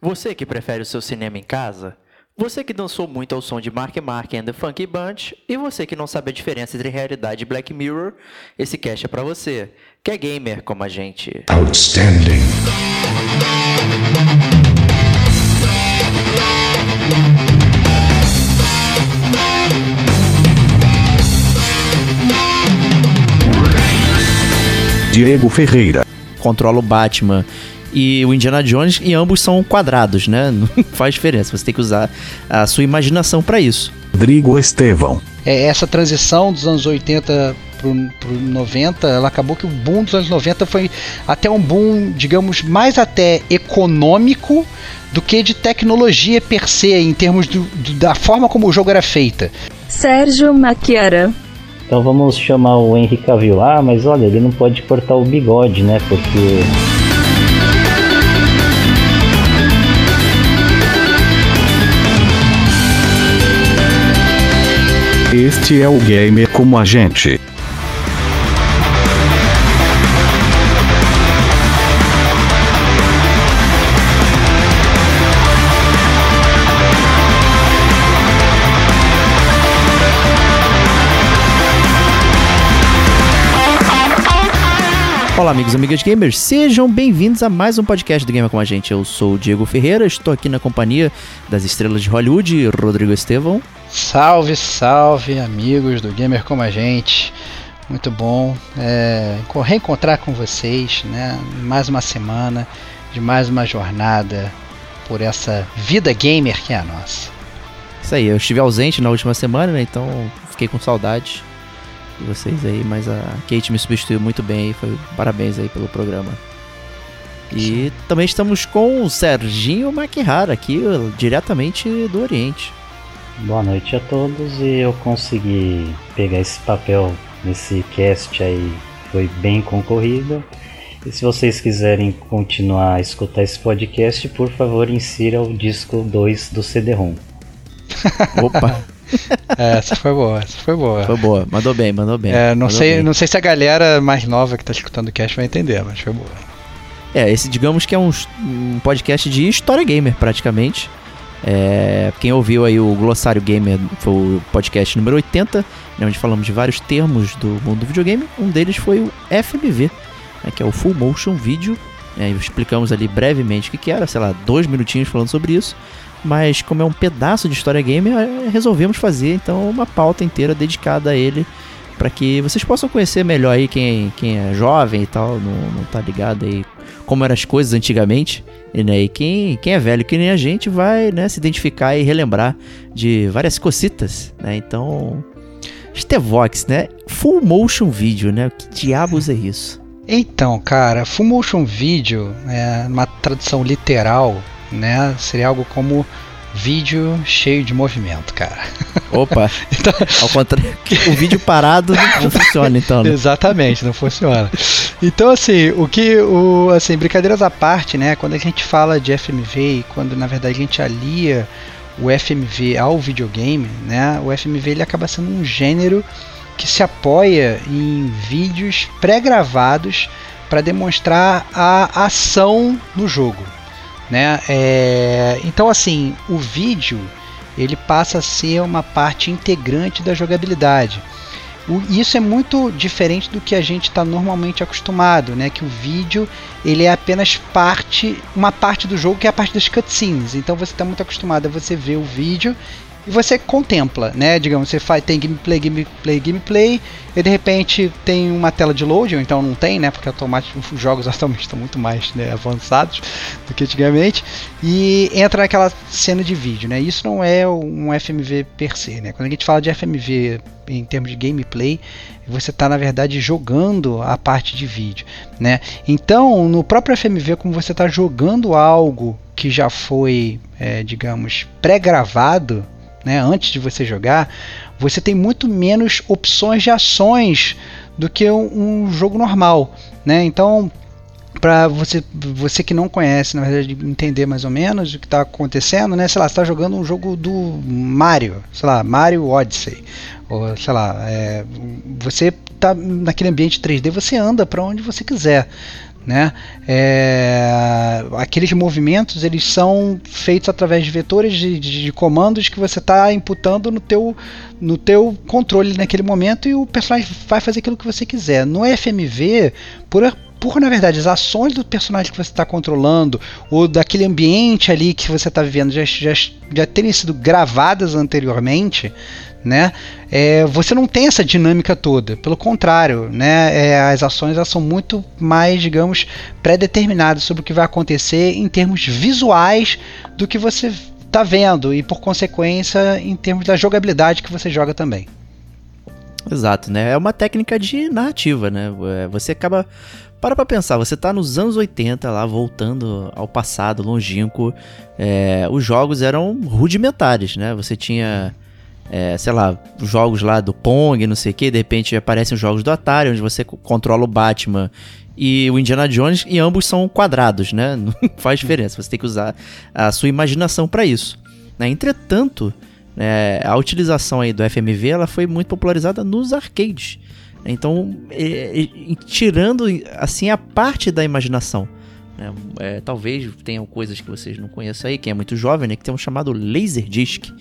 Você que prefere o seu cinema em casa? Você que dançou muito ao som de Mark Mark and the Funky Bunch? E você que não sabe a diferença entre realidade e Black Mirror? Esse cast é pra você, que é gamer como a gente. Outstanding. Diego Ferreira. Controla o Batman e o Indiana Jones e ambos são quadrados, né? Não faz diferença, você tem que usar a sua imaginação para isso. Rodrigo Estevão. É, essa transição dos anos 80 pro, pro 90, ela acabou que o boom dos anos 90 foi até um boom, digamos, mais até econômico do que de tecnologia per se, em termos do, do, da forma como o jogo era feita. Sérgio Maquiara. Então vamos chamar o Henrique Cavill. Ah, mas olha, ele não pode cortar o bigode, né? Porque Este é o Gamer como a gente. Olá, amigos e amigas gamers, sejam bem-vindos a mais um podcast do Gamer com a gente. Eu sou o Diego Ferreira, estou aqui na companhia das estrelas de Hollywood, Rodrigo Estevão. Salve, salve, amigos do Gamer como a gente. Muito bom é, reencontrar com vocês, né? Mais uma semana de mais uma jornada por essa vida gamer que é a nossa. Isso aí, eu estive ausente na última semana, né? Então fiquei com saudade de vocês aí, mas a Kate me substituiu muito bem foi parabéns aí pelo programa. E Sim. também estamos com o Serginho Maquihara aqui, diretamente do Oriente. Boa noite a todos e eu consegui pegar esse papel nesse cast aí, foi bem concorrido. E se vocês quiserem continuar a escutar esse podcast, por favor, insira o disco 2 do CD-ROM. Opa! É, essa foi boa, essa foi boa. Foi boa, mandou bem, mandou bem. É, não, mandou sei, bem. não sei se a galera mais nova que está escutando o cast vai entender, mas foi boa. É, esse digamos que é um, um podcast de história gamer, praticamente. É, quem ouviu aí o Glossário Gamer foi o podcast número 80, né, onde falamos de vários termos do mundo do videogame. Um deles foi o FMV, né, que é o Full Motion Video. É, explicamos ali brevemente o que, que era, sei lá, dois minutinhos falando sobre isso. Mas como é um pedaço de história gamer, é, resolvemos fazer então uma pauta inteira dedicada a ele para que vocês possam conhecer melhor aí quem, quem é jovem e tal, não, não tá ligado aí como eram as coisas antigamente. E, né, quem, quem é velho que nem a gente vai né, se identificar e relembrar de várias cocitas, né? Então, Stevox, né? Full motion video, né? Que diabos é isso? Então, cara, full motion video, é, uma tradução literal, né? Seria algo como vídeo cheio de movimento, cara. Opa! então, ao contrário, o vídeo parado não funciona, então. Né? Exatamente, não funciona. Então, assim, o que, o, assim, brincadeiras à parte, né? Quando a gente fala de FMV e quando na verdade a gente alia o FMV ao videogame, né? O FMV ele acaba sendo um gênero que se apoia em vídeos pré-gravados para demonstrar a ação no jogo, né? É, então, assim, o vídeo ele passa a ser uma parte integrante da jogabilidade. O, isso é muito diferente do que a gente está normalmente acostumado, né? Que o vídeo ele é apenas parte, uma parte do jogo que é a parte das cutscenes. Então você está muito acostumado a você ver o vídeo e você contempla, né? Digamos, você faz, tem gameplay, gameplay, gameplay, e de repente tem uma tela de load, ou então não tem, né? Porque os jogos atualmente estão muito mais né, avançados do que antigamente, e entra naquela cena de vídeo, né? Isso não é um FMV per se, né? Quando a gente fala de FMV em termos de gameplay, você está na verdade jogando a parte de vídeo, né? Então, no próprio FMV, como você está jogando algo que já foi, é, digamos, pré-gravado, né, antes de você jogar, você tem muito menos opções de ações do que um, um jogo normal, né? Então, para você, você que não conhece, na verdade, entender mais ou menos o que está acontecendo, né? Sei lá, está jogando um jogo do Mario, sei lá, Mario Odyssey, ou sei lá, é, você está naquele ambiente 3D, você anda para onde você quiser, né? É, aqueles movimentos eles são feitos através de vetores de, de, de comandos que você está imputando no teu, no teu controle naquele momento e o personagem vai fazer aquilo que você quiser. No FMV, por por, na verdade, as ações do personagem que você está controlando, ou daquele ambiente ali que você está vivendo, já, já, já terem sido gravadas anteriormente, né? É, você não tem essa dinâmica toda. Pelo contrário, né? É, as ações elas são muito mais, digamos, pré-determinadas sobre o que vai acontecer em termos visuais do que você está vendo e, por consequência, em termos da jogabilidade que você joga também. Exato, né? É uma técnica de narrativa, né? É, você acaba para pra pensar, você tá nos anos 80 lá, voltando ao passado longínquo. É, os jogos eram rudimentares, né? Você tinha, é, sei lá, jogos lá do Pong, não sei o que, de repente aparecem os jogos do Atari, onde você controla o Batman e o Indiana Jones, e ambos são quadrados, né? Não faz diferença, você tem que usar a sua imaginação para isso. Né? Entretanto, é, a utilização aí do FMV ela foi muito popularizada nos arcades. Então, é, é, tirando assim a parte da imaginação. Né? É, talvez tenham coisas que vocês não conheçam aí, quem é muito jovem, né? Que tem um chamado Laserdisc,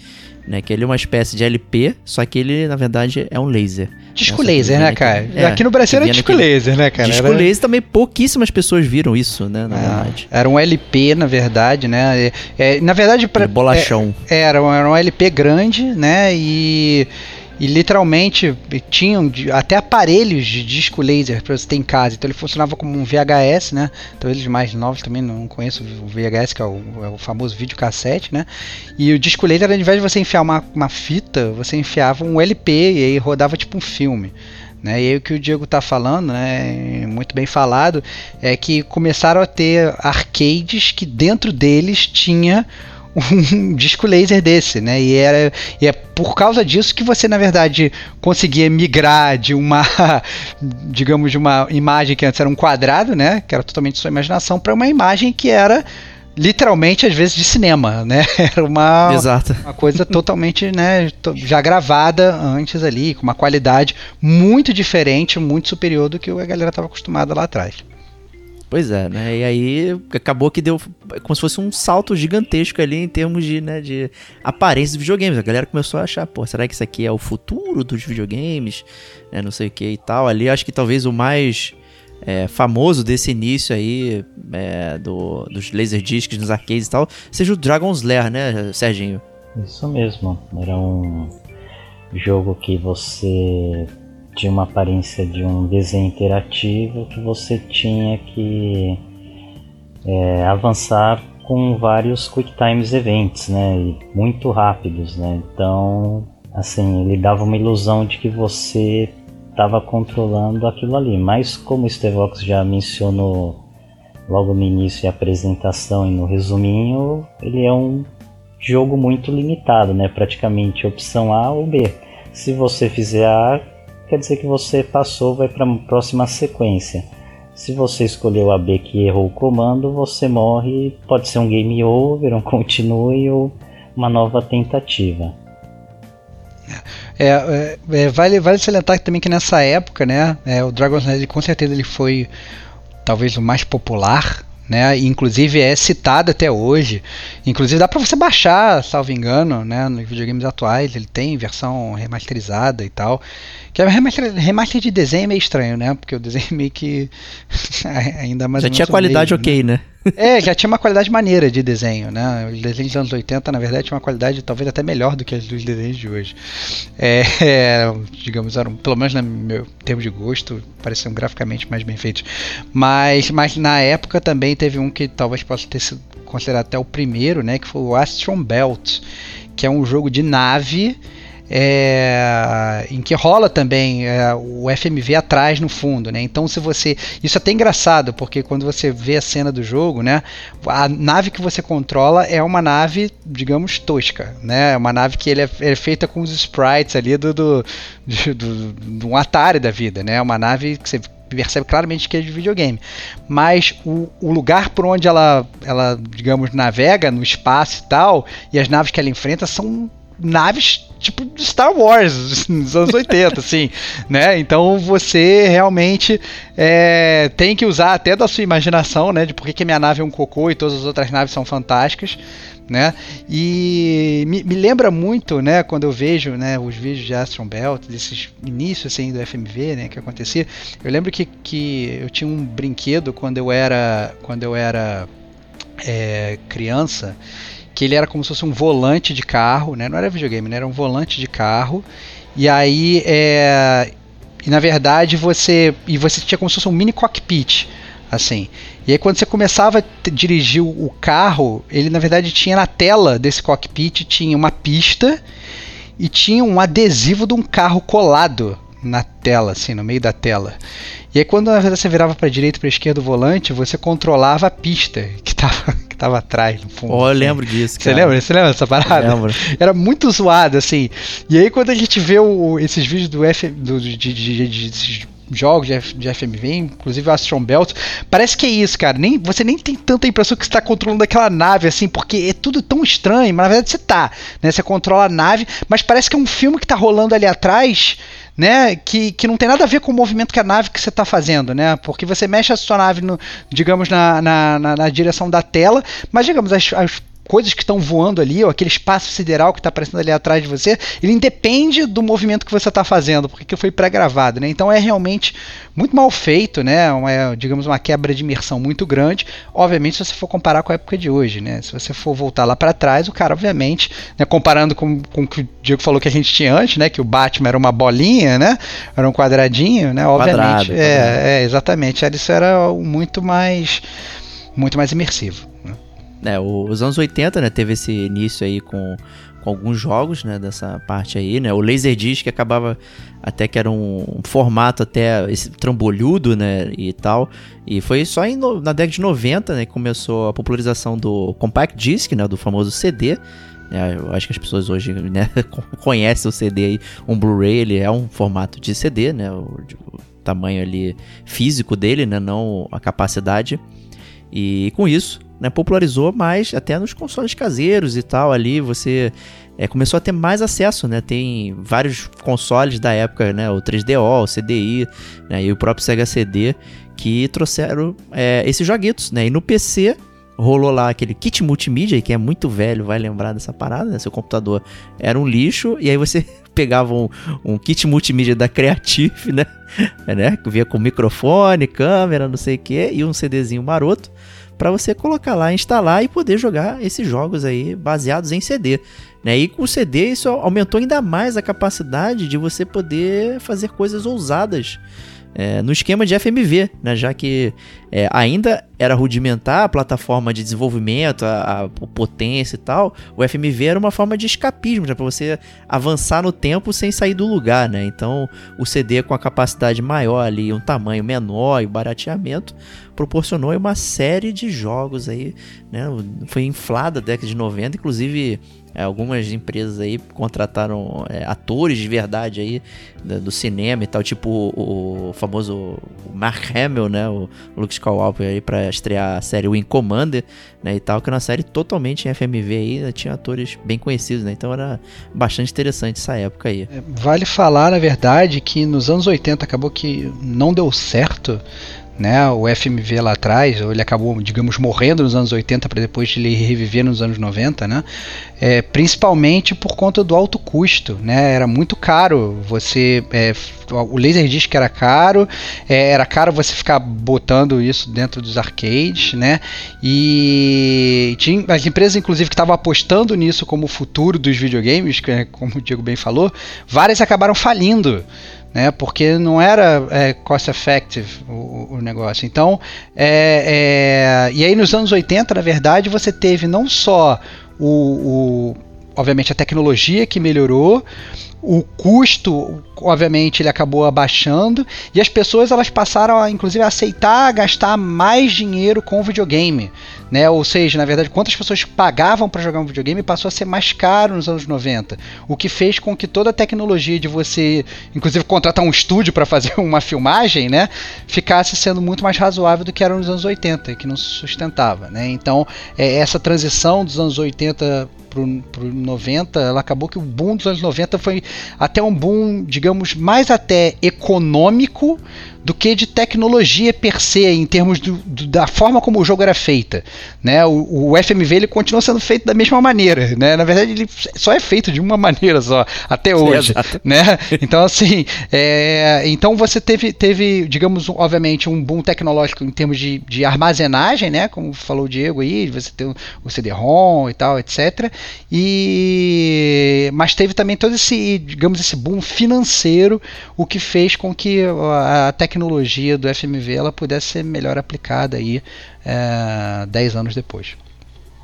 né? Que ele é uma espécie de LP, só que ele, na verdade, é um laser. Disco né? laser, né, cara? É, Aqui no Brasil era disco laser, né, cara? Disco era... laser também, pouquíssimas pessoas viram isso, né, na ah, verdade. Era um LP, na verdade, né? É, na verdade... Pra, bolachão. É, era, era um LP grande, né? E e literalmente tinham até aparelhos de disco laser para você ter em casa. Então ele funcionava como um VHS, né? Então eles mais novos também não conhecem o VHS, que é o, é o famoso videocassete, né? E o disco laser, ao invés de você enfiar uma, uma fita, você enfiava um LP e aí rodava tipo um filme. Né? E aí o que o Diego está falando, né, muito bem falado, é que começaram a ter arcades que dentro deles tinha um disco laser desse, né? E, era, e é por causa disso que você, na verdade, conseguia migrar de uma, digamos, de uma imagem que antes era um quadrado, né? Que era totalmente sua imaginação, para uma imagem que era literalmente às vezes de cinema, né? Era uma, Exato. uma coisa totalmente, né, já gravada antes ali, com uma qualidade muito diferente, muito superior do que a galera estava acostumada lá atrás. Pois é, né? E aí acabou que deu como se fosse um salto gigantesco ali em termos de, né, de aparência dos videogames. A galera começou a achar, pô, será que isso aqui é o futuro dos videogames? É, não sei o que e tal. Ali acho que talvez o mais é, famoso desse início aí é, do, dos Laserdiscs nos arcades e tal seja o Dragon's Lair, né, Serginho? Isso mesmo. Era um jogo que você tinha uma aparência de um desenho interativo que você tinha que é, avançar com vários quick times events, né, muito rápidos, né. Então, assim, ele dava uma ilusão de que você estava controlando aquilo ali. Mas como o Stevox já mencionou logo no início da apresentação e no resuminho, ele é um jogo muito limitado, né? Praticamente opção A ou B. Se você fizer A, quer dizer que você passou, vai para a próxima sequência. Se você escolheu a B que errou o comando, você morre, pode ser um game over, um continue ou uma nova tentativa. É, é, é, vale, vale salientar também que nessa época, né, é, o Dragon's Nest com certeza ele foi talvez o mais popular né? Inclusive é citado até hoje. Inclusive dá para você baixar, salvo engano, né? Nos videogames atuais ele tem versão remasterizada e tal. Que é remaster, remaster de desenho é meio estranho, né? Porque o desenho meio que ainda mais Já tinha qualidade mesmo, ok, né? né? É, já tinha uma qualidade maneira de desenho, né? Os desenhos dos anos 80, na verdade, tinha uma qualidade talvez até melhor do que as dos desenhos de hoje. É, é, digamos, eram, pelo menos no meu termo de gosto, pareciam graficamente mais bem feitos. Mas, mas na época também teve um que talvez possa ter sido considerado até o primeiro, né? Que foi o Astron Belt, que é um jogo de nave é, em que rola também é, o FMV atrás no fundo, né? Então se você isso é até engraçado porque quando você vê a cena do jogo, né? A nave que você controla é uma nave, digamos tosca, né? É uma nave que ele é, é feita com os sprites ali do do, do, do, um Atari da vida, né? Uma nave que você percebe claramente que é de videogame. Mas o, o, lugar por onde ela, ela, digamos, navega no espaço e tal, e as naves que ela enfrenta são naves tipo de Star Wars nos anos 80, assim, né? Então você realmente é, tem que usar até da sua imaginação, né? De por que, que a minha nave é um cocô e todas as outras naves são fantásticas, né? E me, me, lembra muito, né, quando eu vejo, né, os vídeos de Astron Belt, desses inícios assim do FMV, né, que acontecia. Eu lembro que, que eu tinha um brinquedo quando eu era quando eu era é, criança, que ele era como se fosse um volante de carro, né? Não era videogame, né? Era um volante de carro. E aí, é, e na verdade você e você tinha como se fosse um mini cockpit assim. E aí quando você começava a dirigir o carro, ele na verdade tinha na tela desse cockpit tinha uma pista e tinha um adesivo de um carro colado na tela, assim, no meio da tela. E aí quando na verdade você virava para direita para esquerda o volante, você controlava a pista que estava que tava atrás no fundo. Oh, eu assim. lembro disso, cara. Você lembra? Você lembra dessa parada? Eu lembro. Era muito zoado assim. E aí quando a gente vê o, esses vídeos do F do, de, de, de, de jogos de, de FMV, inclusive o Astron Belt. Parece que é isso, cara. Nem, você nem tem tanta impressão que você está controlando aquela nave, assim, porque é tudo tão estranho, mas na verdade você tá, né? Você controla a nave, mas parece que é um filme que está rolando ali atrás, né? Que, que não tem nada a ver com o movimento que a nave que você está fazendo, né? Porque você mexe a sua nave, no, digamos, na, na, na, na direção da tela, mas digamos, as, as coisas que estão voando ali, ou aquele espaço sideral que está aparecendo ali atrás de você, ele independe do movimento que você está fazendo, porque foi pré-gravado, né? Então é realmente muito mal feito, né? Uma, digamos uma quebra de imersão muito grande. Obviamente, se você for comparar com a época de hoje, né? Se você for voltar lá para trás, o cara, obviamente, né, comparando com, com o que o Diego falou que a gente tinha antes, né? Que o Batman era uma bolinha, né? Era um quadradinho, né? Obviamente, Quadrado, é, é, exatamente. Isso era muito mais muito mais imersivo. Né? É, os anos 80, né, teve esse início aí com, com alguns jogos, né, dessa parte aí, né, o Laserdisc acabava até que era um, um formato até esse trambolhudo, né, e tal, e foi só em, na década de 90, né, que começou a popularização do Compact Disc, né, do famoso CD, é, eu acho que as pessoas hoje né, conhecem o CD aí. Um Blu-ray ele é um formato de CD, né? O, o, tamanho ali físico dele, né? Não a capacidade. E com isso, né, popularizou mais até nos consoles caseiros e tal ali, você é, começou a ter mais acesso, né? Tem vários consoles da época, né? O 3DO, o CDI, né? E o próprio Sega CD que trouxeram é, esses joguitos, né? E no PC rolou lá aquele kit multimídia, que é muito velho, vai lembrar dessa parada, né? Seu computador era um lixo, e aí você pegava um, um kit multimídia da Creative, né? É, né? Que vinha com microfone, câmera, não sei o que, e um CDzinho maroto para você colocar lá, instalar e poder jogar esses jogos aí baseados em CD. Né? E com o CD isso aumentou ainda mais a capacidade de você poder fazer coisas ousadas é, no esquema de FMV, né? já que é, ainda era rudimentar a plataforma de desenvolvimento, a, a, potência e tal, o FMV era uma forma de escapismo, para você avançar no tempo sem sair do lugar. Né? Então o CD com a capacidade maior ali, um tamanho menor e barateamento, proporcionou uma série de jogos aí, né? Foi inflada a década de 90, inclusive é, algumas empresas aí contrataram é, atores de verdade aí do, do, cinema e tal, tipo o, o famoso Mark Hamill, né, o Luke Skywalker aí para estrear a série Wing Commander, né, e tal, que é uma série totalmente em FMV aí, né, tinha atores bem conhecidos, né, então era bastante interessante essa época aí. É, vale falar, na verdade, que nos anos 80 acabou que não deu certo né? O FMV lá atrás, ele acabou, digamos, morrendo nos anos 80 para depois ele reviver nos anos 90, né? É, principalmente por conta do alto custo, né? Era muito caro você é, o Laserdisc era caro, é, era caro você ficar botando isso dentro dos arcades, né? E tinha as empresas, inclusive, que estavam apostando nisso como o futuro dos videogames, é, como o Diego bem falou, várias acabaram falindo né? Porque não era é, cost effective o, o negócio. Então, é, é, e aí nos anos 80, na verdade, você teve não só o, o obviamente a tecnologia que melhorou, o custo, obviamente, ele acabou abaixando e as pessoas elas passaram a, inclusive, a aceitar gastar mais dinheiro com videogame, né? Ou seja, na verdade, quantas pessoas pagavam para jogar um videogame passou a ser mais caro nos anos 90, o que fez com que toda a tecnologia de você, inclusive, contratar um estúdio para fazer uma filmagem, né, ficasse sendo muito mais razoável do que era nos anos 80, que não se sustentava, né? Então, é, essa transição dos anos 80 pro, pro 90, ela acabou que o boom dos anos 90 foi até um boom, digamos, mais até econômico do que de tecnologia per se, em termos do, do, da forma como o jogo era feita. Né? O, o, FMV ele continua sendo feito da mesma maneira. Né? Na verdade, ele só é feito de uma maneira só, até hoje. Sim, né? Então, assim, é, então você teve, teve, digamos, obviamente, um boom tecnológico em termos de, de armazenagem, né? como falou o Diego aí, você tem o CD-ROM e tal, etc. E, mas teve também todo esse, digamos, esse boom financeiro, o que fez com que a tecnologia do FMV ela pudesse ser melhor aplicada aí é, 10 anos depois.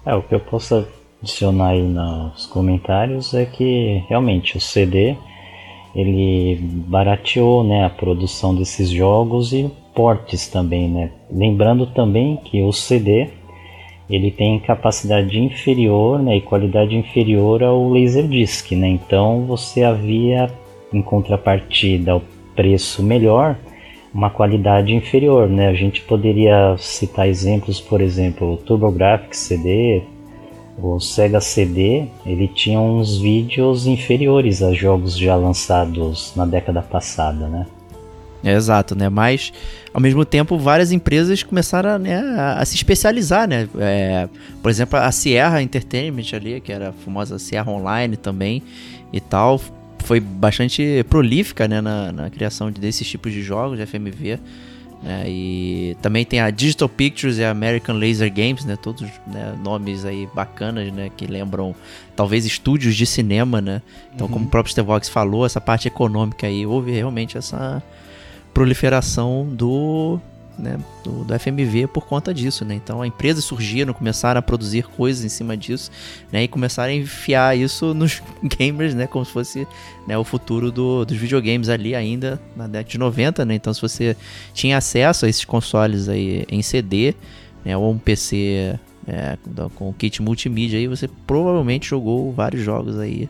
É, o que eu posso adicionar aí nos comentários é que realmente o CD ele barateou né, a produção desses jogos e portes também, né? Lembrando também que o CD ele tem capacidade inferior né, e qualidade inferior ao Laserdisc, né? Então você havia em contrapartida o preço melhor, uma qualidade inferior, né? A gente poderia citar exemplos, por exemplo, o TurboGrafx CD, o Sega CD, ele tinha uns vídeos inferiores a jogos já lançados na década passada, né? Exato, né? Mas, ao mesmo tempo, várias empresas começaram a, né, a se especializar, né? É, por exemplo, a Sierra Entertainment ali, que era a famosa Sierra Online também e tal, foi bastante prolífica né, na, na criação desses tipos de jogos de FMV. Né, e também tem a Digital Pictures e a American Laser Games, né, todos né, nomes aí bacanas, né, que lembram talvez estúdios de cinema, né. Então, uhum. como o próprio Stevox falou, essa parte econômica aí houve realmente essa proliferação do né, do, do, FMV por conta disso, né? Então, a empresa surgiram, começaram a produzir coisas em cima disso, né? E começaram a enfiar isso nos gamers, né? Como se fosse né, o futuro do, dos videogames ali ainda na década de 90, né? Então, se você tinha acesso a esses consoles aí em CD, né? Ou um PC é, com kit multimídia aí, você provavelmente jogou vários jogos aí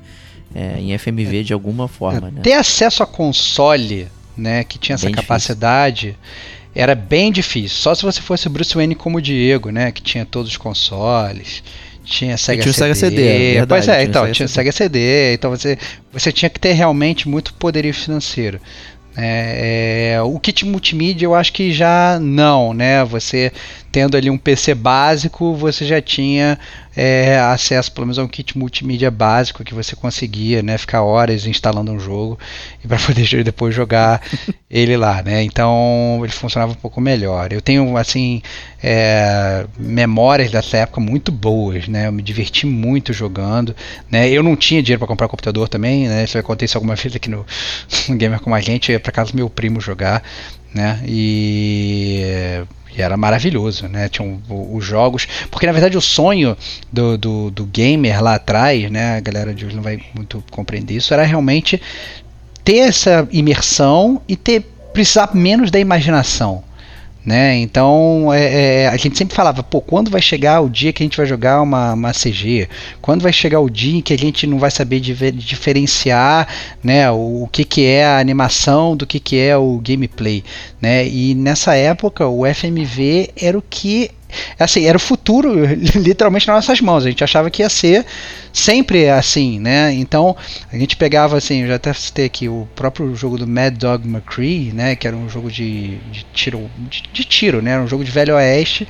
é, em FMV é, de alguma forma, né? Ter acesso a console, né? Que tinha essa Bem capacidade... Difícil era bem difícil. Só se você fosse Bruce Wayne como o Diego, né? Que tinha todos os consoles. Tinha Sega tinha CD. Sega CD é verdade, pois é, tinha então, Sega tinha CD. Sega CD. Então você, você tinha que ter realmente muito poderio financeiro. É, é, o kit multimídia eu acho que já não, né? Você tendo ali um PC básico, você já tinha é, acesso pelo menos a um kit multimídia básico que você conseguia, né, ficar horas instalando um jogo e para poder depois jogar ele lá, né? Então ele funcionava um pouco melhor. Eu tenho assim é, memórias dessa época muito boas, né? Eu me diverti muito jogando, né? Eu não tinha dinheiro para comprar computador também, né? Isso aconteceu alguma vez aqui no, no Gamer com a gente, ia para casa do meu primo jogar, né? E e era maravilhoso, né? Tinham os jogos. Porque na verdade o sonho do, do, do, gamer lá atrás, né? A galera de hoje não vai muito compreender isso, era realmente ter essa imersão e ter precisar menos da imaginação. Né? Então é, é, a gente sempre falava, pô, quando vai chegar o dia que a gente vai jogar uma, uma CG? Quando vai chegar o dia em que a gente não vai saber diferenciar né, o, o que, que é a animação do que, que é o gameplay? Né? E nessa época o FMV era o que assim, era o futuro literalmente nas nossas mãos. A gente achava que ia ser sempre assim, né? Então a gente pegava assim, eu já até citei aqui o próprio jogo do Mad Dog McCree, né? Que era um jogo de, de tiro, de, de tiro, né? Era um jogo de velho oeste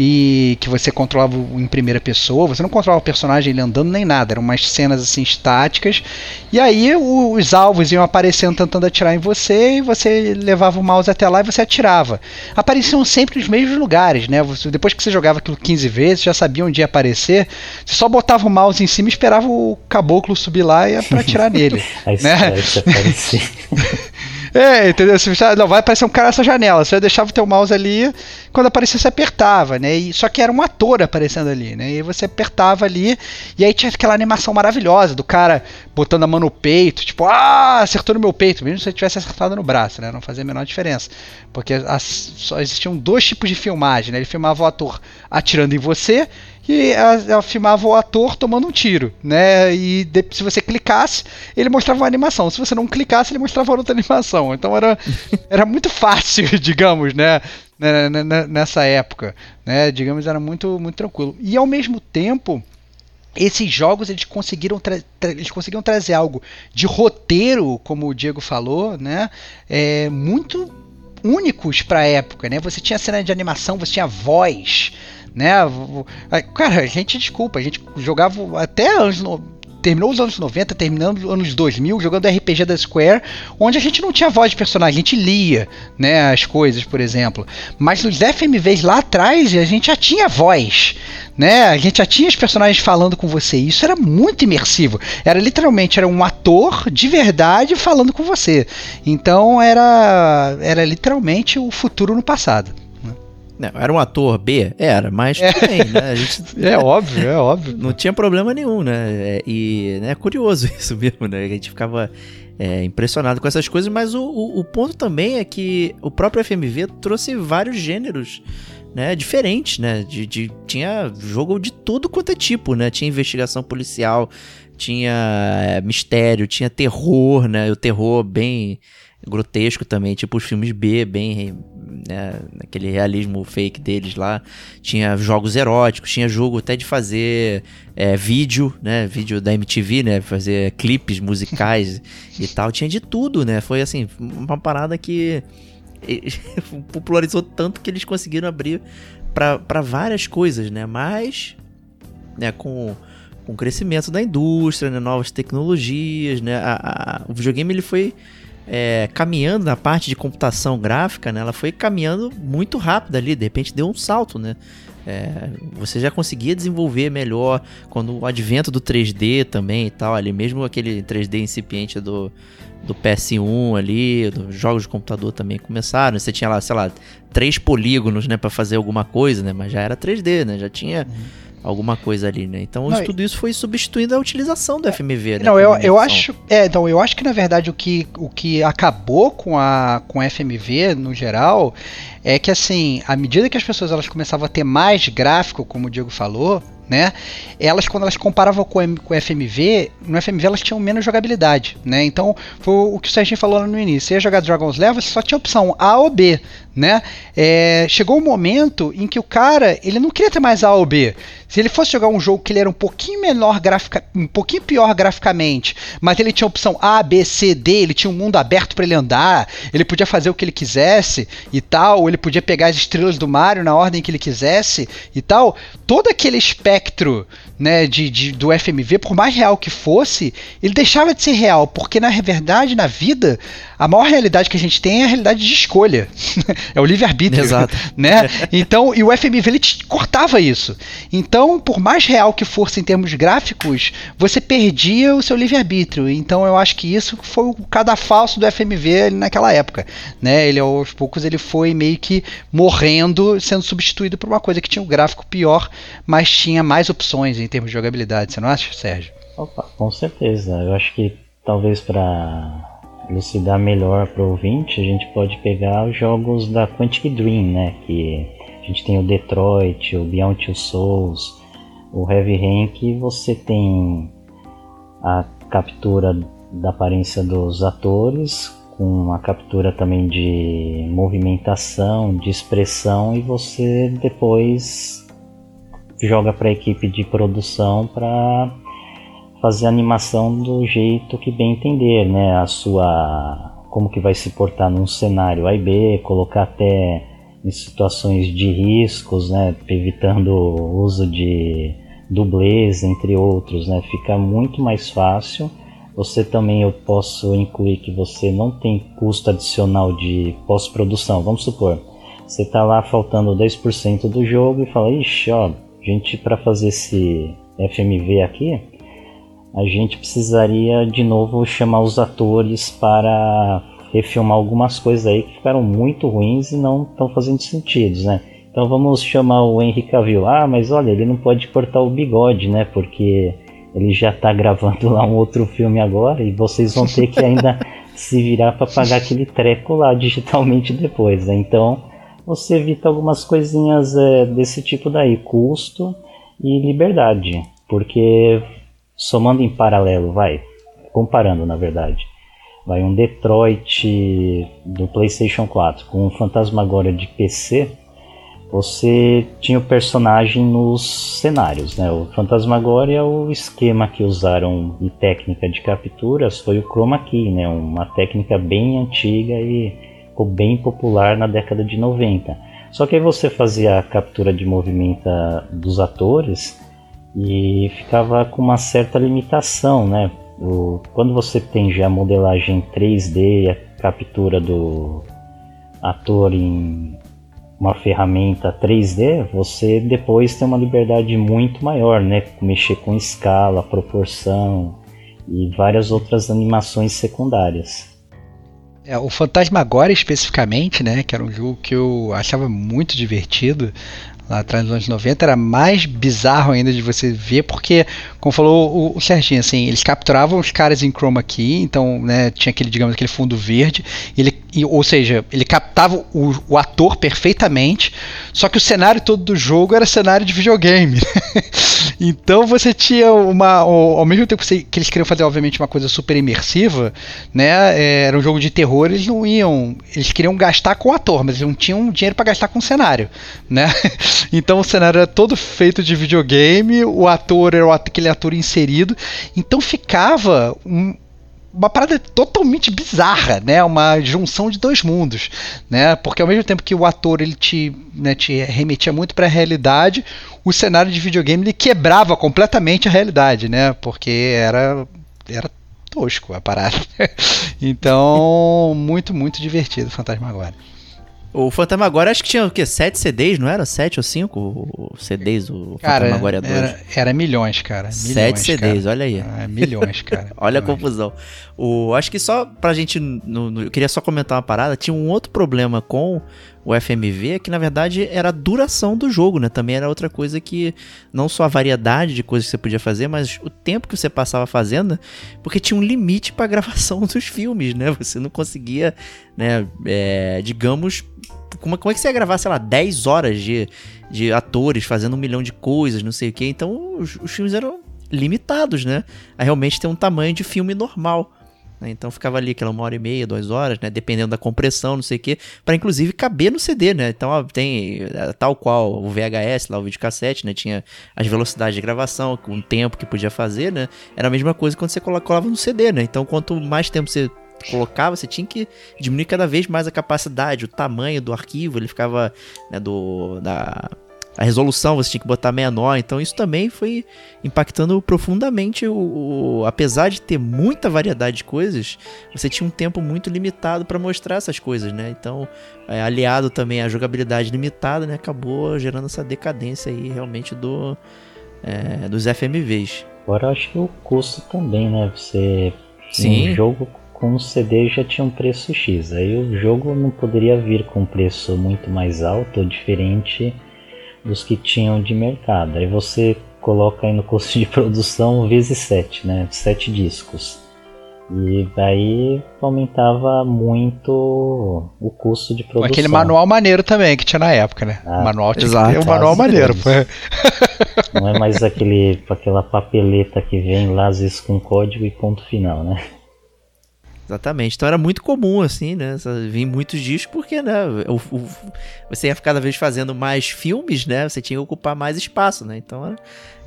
e que você controlava em primeira pessoa, você não controlava o personagem ele andando nem nada, eram umas cenas assim estáticas, e aí os alvos iam aparecendo tentando atirar em você, e você levava o mouse até lá e você atirava. Apareciam sempre nos mesmos lugares, né? Depois que você jogava aquilo 15 vezes, já sabia onde ia aparecer, você só botava o mouse em cima e esperava o caboclo subir lá e para atirar nele. aí né? É, entendeu? Você, não, vai aparecer um cara nessa janela. Você deixava o teu mouse ali, quando aparecia você apertava, né? E, só que era um ator aparecendo ali, né? E você apertava ali, e aí tinha aquela animação maravilhosa do cara botando a mão no peito, tipo, ah, acertou no meu peito, mesmo se você tivesse acertado no braço, né? Não fazia a menor diferença. Porque as, só existiam dois tipos de filmagem, né? Ele filmava o ator atirando em você e ela, filmava o ator tomando um tiro, né? E de, se você clicasse, ele mostrava uma animação. Se você não clicasse, ele mostrava outra animação. Então era, era muito fácil, digamos, né? Nessa época, né? Digamos, era muito, muito tranquilo. E ao mesmo tempo, esses jogos eles conseguiram, eles conseguiram trazer algo de roteiro, como o Diego falou, né? É, muito únicos para a época, né? Você tinha cena de animação, você tinha voz, né? Cara, a gente desculpa, a gente jogava até anos terminou os anos 90, terminando os anos 2000, jogando RPG da Square, onde a gente não tinha voz de personagem, a gente lia, né, as coisas, por exemplo. Mas nos FMVs lá atrás, a gente já tinha voz, né? A gente já tinha os personagens falando com você. Isso era muito imersivo. Era literalmente era um ator de verdade falando com você. Então era era literalmente o futuro no passado. Não, era um ator B? Era, mas é. também, né? Gente, é óbvio, é óbvio. Não tinha problema nenhum, né? É, e né, é curioso isso mesmo, né? A gente ficava é, impressionado com essas coisas, mas o, o, o, ponto também é que o próprio FMV trouxe vários gêneros né, diferentes, né? De, de, tinha jogo de tudo quanto é tipo, né? Tinha investigação policial, tinha é, mistério, tinha terror, né? O terror bem grotesco também, tipo os filmes B, bem né, aquele realismo fake deles lá. Tinha jogos eróticos, tinha jogo até de fazer é, vídeo, né? Vídeo da MTV, né? Fazer clipes musicais e tal. Tinha de tudo, né? Foi assim, uma parada que popularizou tanto que eles conseguiram abrir para várias coisas, né? Mas, né, com, com o crescimento da indústria, né, novas tecnologias, né? A, a, o videogame ele foi é, caminhando na parte de computação gráfica, né, ela foi caminhando muito rápido ali, de repente deu um salto, né? É, você já conseguia desenvolver melhor quando o advento do 3D também e tal, ali mesmo aquele 3D incipiente do, do PS1 ali, dos jogos de computador também começaram. Você tinha lá, sei lá, três polígonos, né, para fazer alguma coisa, né, mas já era 3D, né? Já tinha uhum alguma coisa ali, né? Então não, tudo isso foi substituindo a utilização do FMV, né? Não, eu, eu acho, é, então eu acho que na verdade o que, o que acabou com a com FMV no geral é que assim, à medida que as pessoas elas começavam a ter mais gráfico, como o Diego falou, né? Elas, quando elas comparavam com, com o FMV, no FMV elas tinham menos jogabilidade, né? Então, foi o que o Serginho falou no início. Você ia jogar Dragon's Level, você só tinha opção A ou B, né? É, chegou um momento em que o cara, ele não queria ter mais A ou B. Se ele fosse jogar um jogo que ele era um pouquinho menor grafica, um pouquinho pior graficamente, mas ele tinha opção A, B, C, D, ele tinha um mundo aberto para ele andar, ele podia fazer o que ele quisesse e tal, ele podia pegar as estrelas do Mario na ordem que ele quisesse e tal. Todo aquele espectro né, de, de, do FMV, por mais real que fosse, ele deixava de ser real, porque na verdade, na vida, a maior realidade que a gente tem é a realidade de escolha. é o livre-arbítrio. Exato. Né? Então, e o FMV ele cortava isso. Então, por mais real que fosse em termos gráficos, você perdia o seu livre-arbítrio. Então, eu acho que isso foi o cadafalso do FMV naquela época. Né? Ele, aos poucos, ele foi meio que morrendo, sendo substituído por uma coisa que tinha um gráfico pior, mas tinha mais opções em termos de jogabilidade, você não acha, Sérgio? Opa, com certeza. Eu acho que talvez para elucidar melhor para o ouvinte, a gente pode pegar os jogos da Quantic Dream, né? Que a gente tem o Detroit, o Beyond Two Souls, o Heavy Rain, que você tem a captura da aparência dos atores, com a captura também de movimentação, de expressão, e você depois joga para a equipe de produção para fazer a animação do jeito que bem entender, né? A sua como que vai se portar num cenário A e B, colocar até em situações de riscos, né? Evitando o uso de dublês, entre outros, né? Fica muito mais fácil. Você também eu posso incluir que você não tem custo adicional de pós-produção. Vamos supor, você está lá faltando 10% do jogo e fala, ixi, ó, gente para fazer esse FMV aqui, a gente precisaria de novo chamar os atores para refilmar algumas coisas aí que ficaram muito ruins e não estão fazendo sentido, né? Então vamos chamar o Henry Cavill. Ah, mas olha, ele não pode cortar o bigode, né? Porque ele já está gravando lá um outro filme agora e vocês vão ter que ainda se virar para pagar aquele treco lá digitalmente depois, né? Então você evita algumas coisinhas é, desse tipo daí, custo e liberdade, porque somando em paralelo, vai, comparando na verdade, vai um Detroit do PlayStation 4 com um Fantasmagoria de PC, você tinha o personagem nos cenários, né? O Fantasmagoria, o esquema que usaram em técnica de capturas foi o Chroma Key, né? Uma técnica bem antiga e ficou bem popular na década de 90. Só que aí você fazia a captura de movimento dos atores e ficava com uma certa limitação, né? O, quando você tem já a modelagem 3D, a captura do ator em uma ferramenta 3D, você depois tem uma liberdade muito maior, né? Mexer com escala, proporção e várias outras animações secundárias. É, o Fantasmagoria especificamente, né, que era um jogo que eu achava muito divertido, lá atrás nos anos 90, era mais bizarro ainda de você ver, porque, como falou o, o Serginho, assim, eles capturavam os caras em chroma key, então, né, tinha aquele, digamos, aquele fundo verde, ele, e, ou seja, ele captava o, o, ator perfeitamente, só que o cenário todo do jogo era cenário de videogame. Né? então você tinha uma, ao, mesmo tempo que, que, eles queriam fazer, obviamente, uma coisa super imersiva, né, é, era um jogo de terror, eles não iam, eles queriam gastar com o ator, mas eles não tinham dinheiro para gastar com o cenário, né? Então o cenário era todo feito de videogame, o ator era aquele ator inserido, então ficava um, uma parada totalmente bizarra, né? Uma junção de dois mundos, né? Porque ao mesmo tempo que o ator ele te, né, te remetia muito para a realidade, o cenário de videogame ele quebrava completamente a realidade, né? Porque era era tosco a parada. então, muito muito divertido Fantasma agora. O Fantasma agora acho que tinha o quê? Sete CDs, não era? Sete ou cinco CDs o cara, Fantasma agora 2? Era, era milhões, cara. Milhões, Sete CDs, cara. olha aí. É, milhões, cara. olha milhões. a confusão. O, acho que só pra gente. No, no, eu queria só comentar uma parada. Tinha um outro problema com o FMV, que na verdade era a duração do jogo, né? Também era outra coisa que não só a variedade de coisas que você podia fazer, mas o tempo que você passava fazendo, porque tinha um limite para gravação dos filmes, né? Você não conseguia, né, é, digamos, como, como é que você ia gravar, sei lá, 10 horas de, de atores fazendo um milhão de coisas, não sei o que. Então os, os filmes eram limitados, né? A realmente ter um tamanho de filme normal. Né? Então ficava ali aquela uma hora e meia, duas horas, né? Dependendo da compressão, não sei o que, para inclusive caber no CD, né? Então ó, tem é, tal qual o VHS, lá o videocassete, né? Tinha as velocidades de gravação, o tempo que podia fazer, né? Era a mesma coisa quando você colocava no CD, né? Então quanto mais tempo você colocava, você tinha que diminuir cada vez mais a capacidade, o tamanho do arquivo, ele ficava né, do da a resolução você tinha que botar menor, então isso também foi impactando profundamente o, o, apesar de ter muita variedade de coisas, você tinha um tempo muito limitado para mostrar essas coisas, né? Então, é, aliado também à jogabilidade limitada, né, acabou gerando essa decadência aí realmente do é, dos FMVs. Agora eu acho que o custo também, né? Você Sim. um jogo com o CD já tinha um preço X, aí o jogo não poderia vir com um preço muito mais alto ou diferente dos que tinham de mercado. Aí você coloca aí no custo de produção vezes 7, né? 7 discos. E daí aumentava muito o custo de produção. Aquele manual maneiro também que tinha na época, né? Ah, o manual tinha exato, um manual maneiro. Não é mais aquele, aquela papeleta que vem lá às vezes com código e ponto final, né? Exatamente. Então era muito comum, assim, né? Vir muitos discos, porque, né? O, o, você ia cada vez fazendo mais filmes, né? Você tinha que ocupar mais espaço, né? Então era,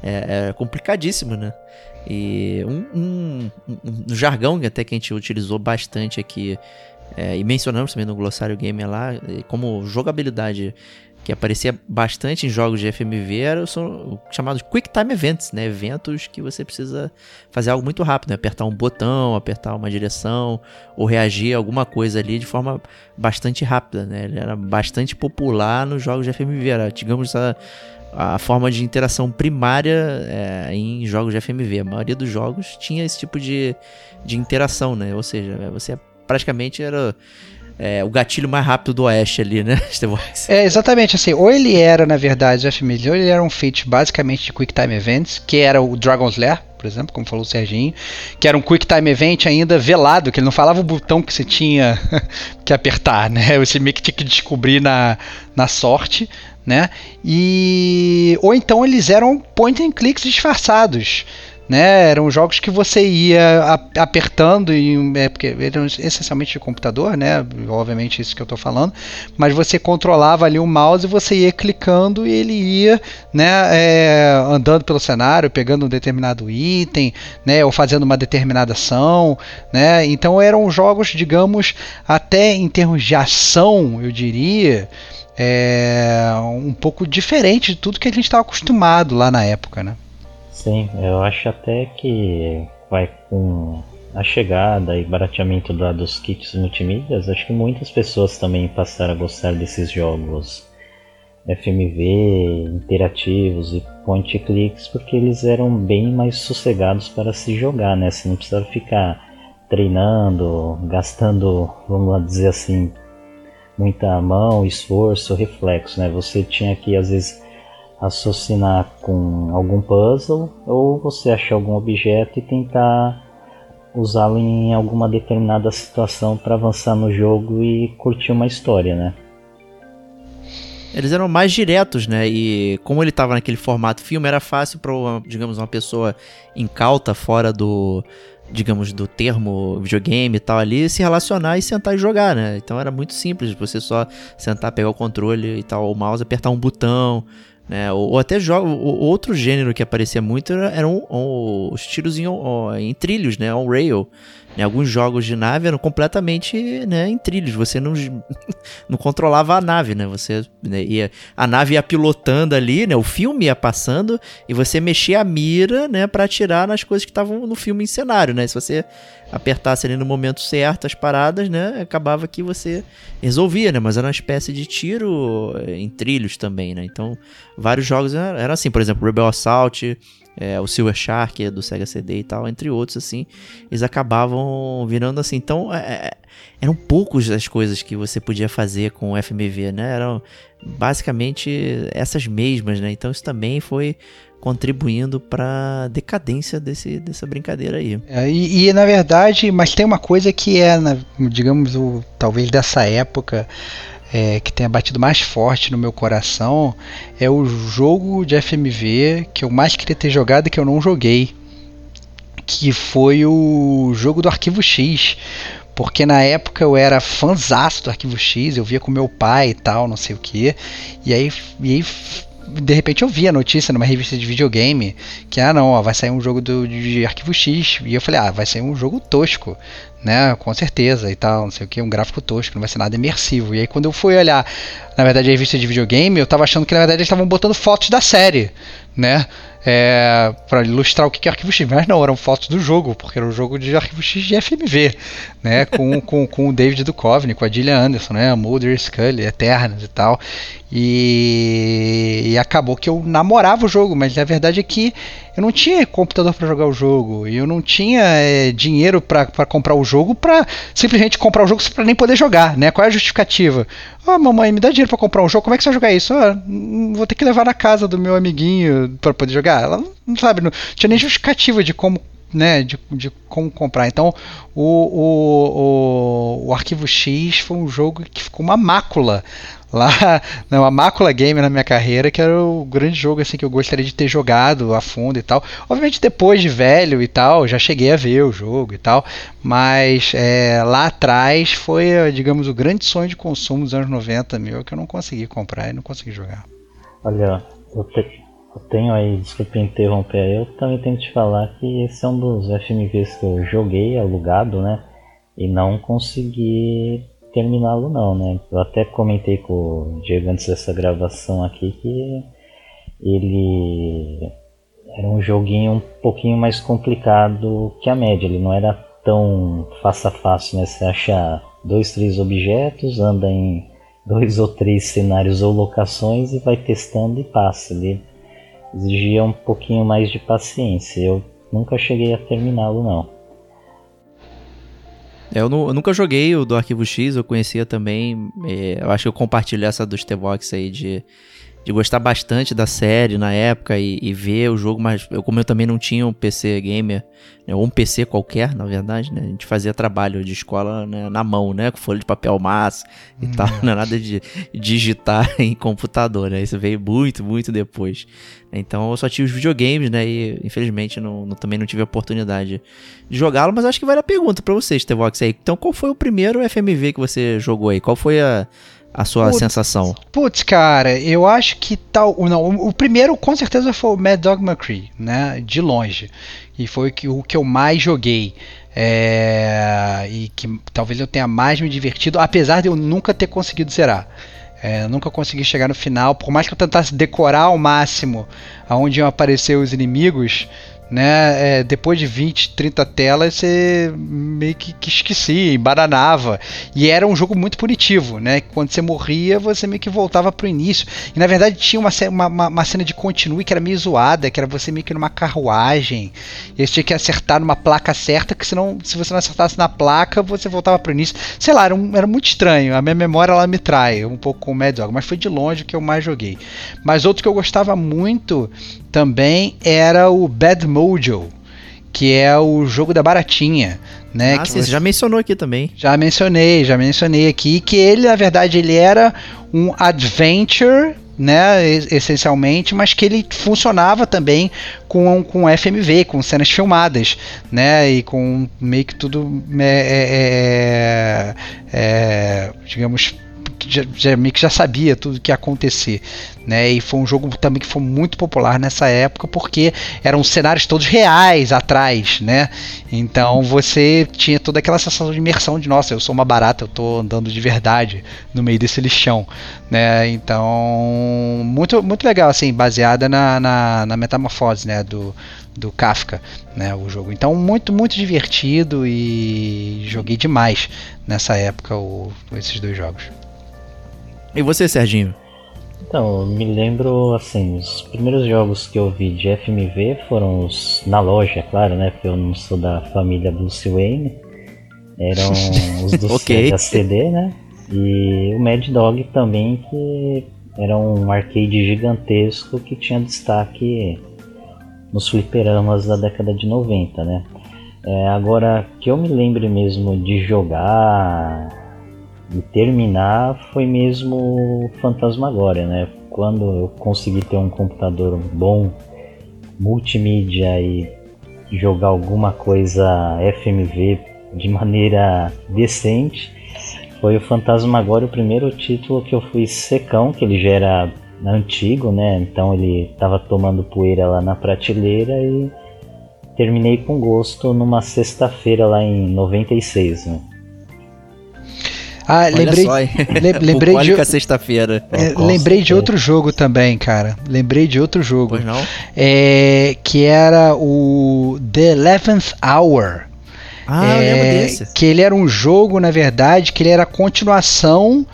é, é complicadíssimo, né? E um, um, um, jargão que até que a gente utilizou bastante aqui, é, e mencionamos também no glossário gamer lá, como jogabilidade que aparecia bastante em jogos de FMV eram são chamados Quick Time Events, né? Eventos que você precisa fazer algo muito rápido, né? apertar um botão, apertar uma direção ou reagir a alguma coisa ali de forma bastante rápida, né? Ele era bastante popular nos jogos de FMV, era, digamos, a, a forma de interação primária é, em jogos de FMV. A maioria dos jogos tinha esse tipo de, de interação, né? Ou seja, você praticamente era é, o gatilho mais rápido do Oeste ali, né? é, exatamente, assim, ou ele era, na verdade, o FMV, ou ele era um feat basicamente de Quick Time Events, que era o Dragon's Lair, por exemplo, como falou o Serginho, que era um Quick Time Event ainda velado, que ele não falava o botão que você tinha que apertar, né? Você meio que tinha que descobrir na, na sorte, né? E ou então eles eram point and clicks disfarçados, né? Eram jogos que você ia apertando e é, porque eram essencialmente de computador, né? Obviamente isso que eu estou falando, mas você controlava ali o mouse e você ia clicando e ele ia, né? É, andando pelo cenário, pegando um determinado item, né? Ou fazendo uma determinada ação, né? Então eram jogos, digamos, até em termos de ação, eu diria é, um pouco diferente de tudo que a gente estava acostumado lá na época, né? Sim, eu acho até que vai com a chegada e barateamento dos kits multimídias, acho que muitas pessoas também passaram a gostar desses jogos FMV, interativos e point clicks, porque eles eram bem mais sossegados para se jogar, né? Você não precisava ficar treinando, gastando, vamos dizer assim, muita mão, esforço, reflexo, né? Você tinha que às vezes associar com algum puzzle ou você achar algum objeto e tentar usá-lo em alguma determinada situação para avançar no jogo e curtir uma história, né? Eles eram mais diretos, né? E como ele estava naquele formato filme, era fácil para, digamos, uma pessoa incauta fora do, digamos, do termo videogame e tal ali, se relacionar e sentar e jogar, né? Então era muito simples, você só sentar, pegar o controle e tal, o mouse, apertar um botão, né? Ou, ou até jogo, outro gênero que aparecia muito eram era um, os tiros em, em trilhos, né? On rail. Né? Alguns jogos de nave eram completamente né, em trilhos. Você não, não controlava a nave, né? Você né, ia, a nave ia pilotando ali, né? O filme ia passando e você mexia a mira, né? Para atirar nas coisas que estavam no filme em cenário, né? Se você apertasse ali no momento certo as paradas, né? Acabava que você resolvia, né? Mas era uma espécie de tiro eh, em trilhos também, né? Então, vários jogos eram assim. Por exemplo, Rebel Assault é, o Silver Shark do Sega CD e tal, entre outros, assim, eles acabavam virando assim. Então, é, é eram poucos as coisas que você podia fazer com o FMV, né? Eram basicamente essas mesmas, né? Então, isso também foi contribuindo para decadência desse, dessa brincadeira aí. É, e, e, na verdade, mas tem uma coisa que é, digamos, o, talvez dessa época é, que tenha batido mais forte no meu coração é o jogo de FMV que eu mais queria ter jogado e que eu não joguei. Que foi o jogo do Arquivo X. Porque na época eu era fãzaço do Arquivo X, eu via com meu pai e tal, não sei o que. E aí, e aí de repente eu vi a notícia numa revista de videogame que, ah não, ó, vai sair um jogo do, de Arquivo X. E eu falei, ah, vai sair um jogo tosco né? Com certeza e tal, não sei o que, um gráfico tosco, não vai ser nada imersivo. E aí quando eu fui olhar, na verdade, a revista de videogame, eu tava achando que na verdade eles estavam botando fotos da série, né? É, para ilustrar o que é Arquivo X, mas não, eram fotos do jogo, porque era um jogo de Arquivo X de FMV, né? Com, com, com o David Duchovny, com a Gillian Anderson, né? Mulder Scully, Eternas e tal. E, e, acabou que eu namorava o jogo, mas a verdade é que eu não tinha computador para jogar o jogo, e eu não tinha é, dinheiro para comprar o jogo para simplesmente comprar o jogo para nem poder jogar, né? Qual é a justificativa? Ah, oh, mamãe, me dá dinheiro para comprar um jogo, como é que você vai jogar isso? Ah, vou ter que levar na casa do meu amiguinho para poder jogar. Ela não sabe, não tinha nem justificativa de como né, de, de como comprar. Então, o, o, o, o Arquivo X foi um jogo que ficou uma mácula lá, né, uma mácula game na minha carreira, que era o grande jogo assim que eu gostaria de ter jogado a fundo e tal. Obviamente depois de velho e tal, já cheguei a ver o jogo e tal, mas é, lá atrás foi, digamos, o grande sonho de consumo dos anos 90 meu que eu não consegui comprar e não consegui jogar. Olha, eu, te, eu tenho aí, desculpa interromper, eu também tenho que te falar que esse é um dos FMVs que eu joguei alugado, né? E não consegui terminá-lo não, né? Eu até comentei com o Diego antes dessa gravação aqui que ele era um joguinho um pouquinho mais complicado que a média, ele não era tão fácil a fácil, né? Você acha dois, três objetos, anda em dois ou três cenários ou locações e vai testando e passa. Ele exigia um pouquinho mais de paciência. Eu nunca cheguei a terminá-lo não. Eu, eu, nunca joguei o do Arquivo X, eu conhecia também. É, eu acho que eu compartilho essa dos T-Box aí de, de gostar bastante da série na época e, e ver o jogo, mas eu, como eu também não tinha um PC gamer, né, ou um PC qualquer, na verdade, né, a gente fazia trabalho de escola né, na mão, né, com folha de papel massa e tal, não é nada de digitar em computador, né, isso veio muito, muito depois. Então eu só tinha os videogames, né, e infelizmente não, não- também não tive a oportunidade de jogá-lo, mas acho que vale a pergunta pra vocês, Tevox, aí. Então qual foi o primeiro FMV que você jogou aí? Qual foi a, a sua Putz. sensação? Putz, cara, eu acho que tal. Não, o o primeiro com certeza foi o Mad Dog McCree, né? De longe. E foi o que, o que eu mais joguei. É, e que talvez eu tenha mais me divertido, apesar de eu nunca ter conseguido zerar. É, nunca consegui chegar no final, por mais que eu tentasse decorar ao máximo aonde iam aparecer os inimigos, né? é, depois de 20, 30 telas, você meio que, que esquecia, embananava. E era um jogo muito punitivo, né? Quando você morria, você meio que voltava pro início. E na verdade tinha uma, uma, uma- cena de continue que era meio zoada, que era você meio que numa carruagem. E você tinha que acertar numa placa certa, que senão, se você não acertasse na placa, você voltava pro início. Sei lá, era, um- era muito estranho. A minha memória ela me trai um pouco com o Mad Dog, mas foi de longe que eu mais joguei. Mas outro que eu gostava muito também era o Bad Mojo, que é o jogo da baratinha, né? ah, você já mencionou aqui também. já mencionei, já mencionei aqui que ele, na verdade, ele era um adventure, né, e- essencialmente, mas que ele funcionava também com, com FMV, com cenas filmadas, né, e com meio que tudo, é, é, é, digamos, já, já, meio que já sabia tudo que ia acontecer, né? E foi um jogo também que foi muito popular nessa época porque eram cenários todos reais atrás, né? Então você tinha toda aquela sensação de imersão de nossa, eu sou uma barata, eu tô andando de verdade no meio desse lixão, né? Então muito muito legal assim, baseada na, na, na metamorfose, né? Do do Kafka, né, o jogo. Então muito muito divertido e joguei demais nessa época o, esses dois jogos. E você, Serginho? Então, eu me lembro, assim, os primeiros jogos que eu vi de FMV foram os na loja, claro, né? Porque eu não sou da família Bruce Wayne. Eram os do Ok. Sega CD, né? E o Mad Dog também, que era um arcade gigantesco que tinha destaque nos fliperamas da década de 90, né? É, agora, que eu me lembre mesmo de jogar e terminar foi mesmo o Fantasmagoria, né? Quando eu consegui ter um computador bom, multimídia e jogar alguma coisa FMV de maneira decente, foi o Fantasmagoria o primeiro título que eu fui secão, que ele já era antigo, né? Então ele estava tomando poeira lá na prateleira e terminei com gosto numa sexta-feira lá em 96, né? Ah, Olha lembrei, só, le- lembrei de, sexta-feira. é, lembrei de outro jogo também, cara. Lembrei de outro jogo. Pois não? É, que era o The Eleventh Hour. Ah, eu É, lembro desse. Que ele era um jogo, na verdade, que ele era a continuação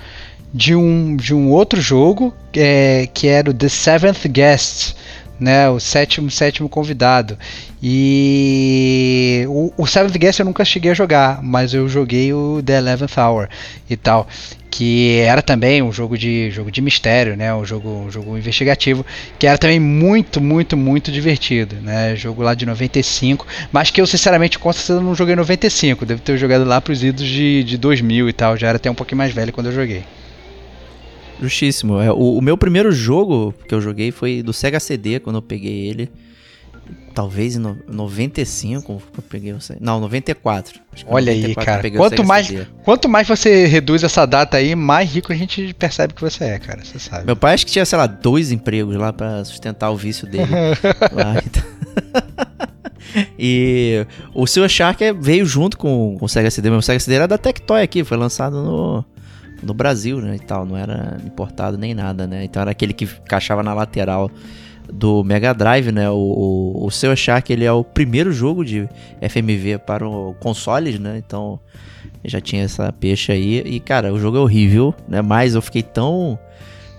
de um, de um outro jogo, é, que era o The Seventh Guest, né, o sétimo, sétimo convidado. E o, o Seventh Guest eu nunca cheguei a jogar, mas eu joguei o The Eleventh Hour e tal. Que era também um jogo de, jogo de mistério, né? Um jogo, um jogo investigativo, que era também muito, muito, muito divertido, né? Jogo lá de 95, mas que eu sinceramente com não joguei em 95, devo ter jogado lá pros idos de, de 2000 e tal, já era até um pouquinho mais velho quando eu joguei. Justíssimo. É, o, o meu primeiro jogo que eu joguei foi do Sega CD, quando eu peguei ele. Talvez em no, 95 que eu peguei o. Não, 94. Acho que Olha aí, 94 que eu cara. Quanto mais, CD. quanto mais você reduz essa data aí, mais rico a gente percebe que você é, cara. Você sabe. Meu pai acho que tinha, sei lá, dois empregos lá pra sustentar o vício dele. lá, então. e o Silver Shark é- veio junto com, com o Sega CD. Meu Sega CD era da Tectoy aqui, foi lançado no, no Brasil, né, e tal. Não era importado nem nada, né. Então era aquele que encaixava na lateral do Mega Drive, né. O, o, o Shark, ele é o primeiro jogo de FMV para o consoles, né. Então já tinha essa peixe aí. E, cara, o jogo é horrível, né. Mas eu fiquei tão